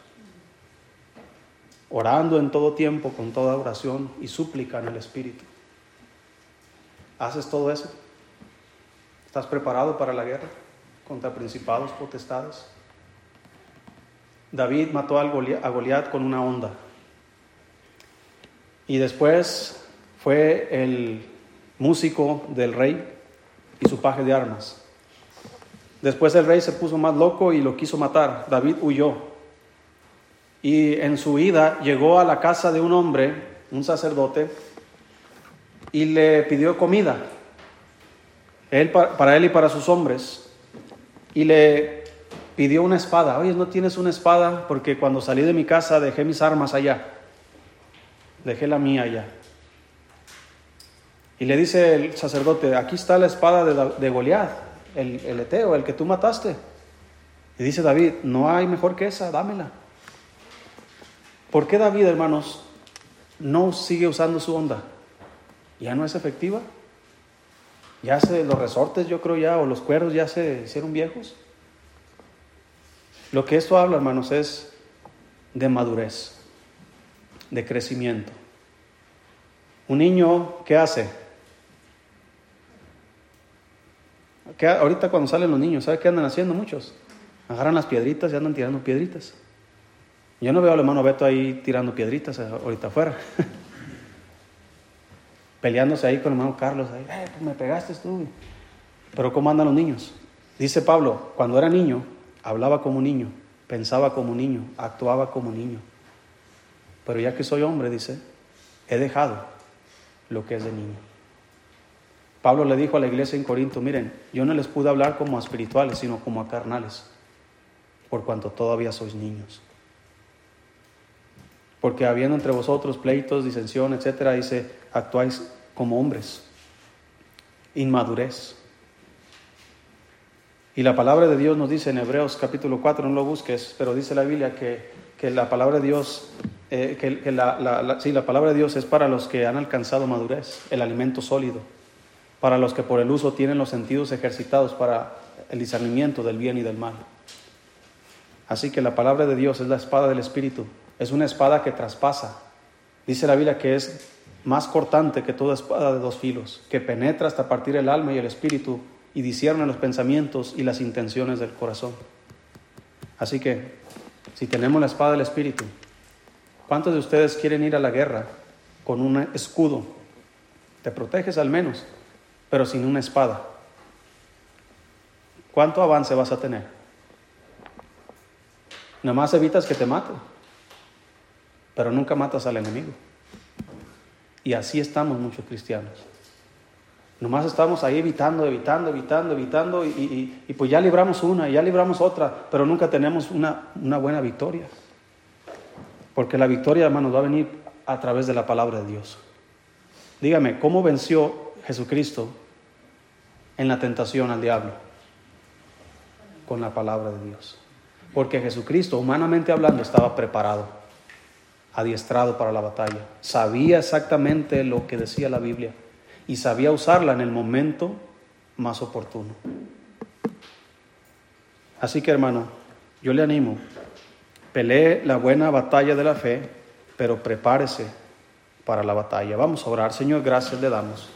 Orando en todo tiempo, con toda oración y súplica en el Espíritu. ¿Haces todo eso? ¿Estás preparado para la guerra contra principados, potestades? David mató a Goliat con una onda. Y después fue el músico del rey y su paje de armas. Después el rey se puso más loco y lo quiso matar. David huyó. Y en su huida llegó a la casa de un hombre, un sacerdote, y le pidió comida, él, para él y para sus hombres. Y le pidió una espada. Oye, ¿no tienes una espada? Porque cuando salí de mi casa dejé mis armas allá. Dejé la mía allá. Y le dice el sacerdote, aquí está la espada de, de Goliat el, el Eteo, el que tú mataste. Y dice David, no hay mejor que esa, dámela. ¿Por qué David, hermanos, no sigue usando su onda? ¿Ya no es efectiva? ¿Ya se, los resortes, yo creo ya, o los cueros ya se hicieron viejos? Lo que esto habla, hermanos, es de madurez, de crecimiento. Un niño, ¿qué hace? ahorita cuando salen los niños, ¿sabe qué andan haciendo muchos? Agarran las piedritas y andan tirando piedritas. Yo no veo al hermano Beto ahí tirando piedritas eh, ahorita afuera. Peleándose ahí con el hermano Carlos. Ahí, eh, pues me pegaste tú. Pero ¿cómo andan los niños? Dice Pablo, cuando era niño, hablaba como niño, pensaba como niño, actuaba como niño. Pero ya que soy hombre, dice, he dejado lo que es de niño. Pablo le dijo a la iglesia en Corinto, miren, yo no les pude hablar como a espirituales, sino como a carnales, por cuanto todavía sois niños. Porque habiendo entre vosotros pleitos, disensión, etcétera, dice, actuáis como hombres, inmadurez. Y la palabra de Dios nos dice en Hebreos capítulo 4, no lo busques, pero dice la Biblia que, la palabra de Dios, eh, que, la, sí, la palabra de Dios es para los que han alcanzado madurez, el alimento sólido para los que por el uso tienen los sentidos ejercitados para el discernimiento del bien y del mal. Así que la palabra de Dios es la espada del Espíritu, es una espada que traspasa. Dice la Biblia que es más cortante que toda espada de dos filos, que penetra hasta partir el alma y el espíritu y discierne los pensamientos y las intenciones del corazón. Así que, si tenemos la espada del Espíritu, ¿cuántos de ustedes quieren ir a la guerra con un escudo? Te proteges al menos, pero sin una espada. ¿Cuánto avance vas a tener? Nada más evitas que te maten, pero nunca matas al enemigo. Y así estamos muchos cristianos. Nomás estamos ahí evitando, evitando, evitando, evitando, y, pues ya libramos una, ya libramos otra, pero nunca tenemos una, una buena victoria. Porque la victoria, hermanos, va a venir a través de la palabra de Dios. Dígame, ¿cómo venció Jesucristo en la tentación al diablo? Con la palabra de Dios. Porque Jesucristo, humanamente hablando, estaba preparado, adiestrado para la batalla. Sabía exactamente lo que decía la Biblia y sabía usarla en el momento más oportuno. Así que hermano, yo le animo, pelee la buena batalla de la fe, pero prepárese para la batalla. Vamos a orar. Señor, gracias le damos.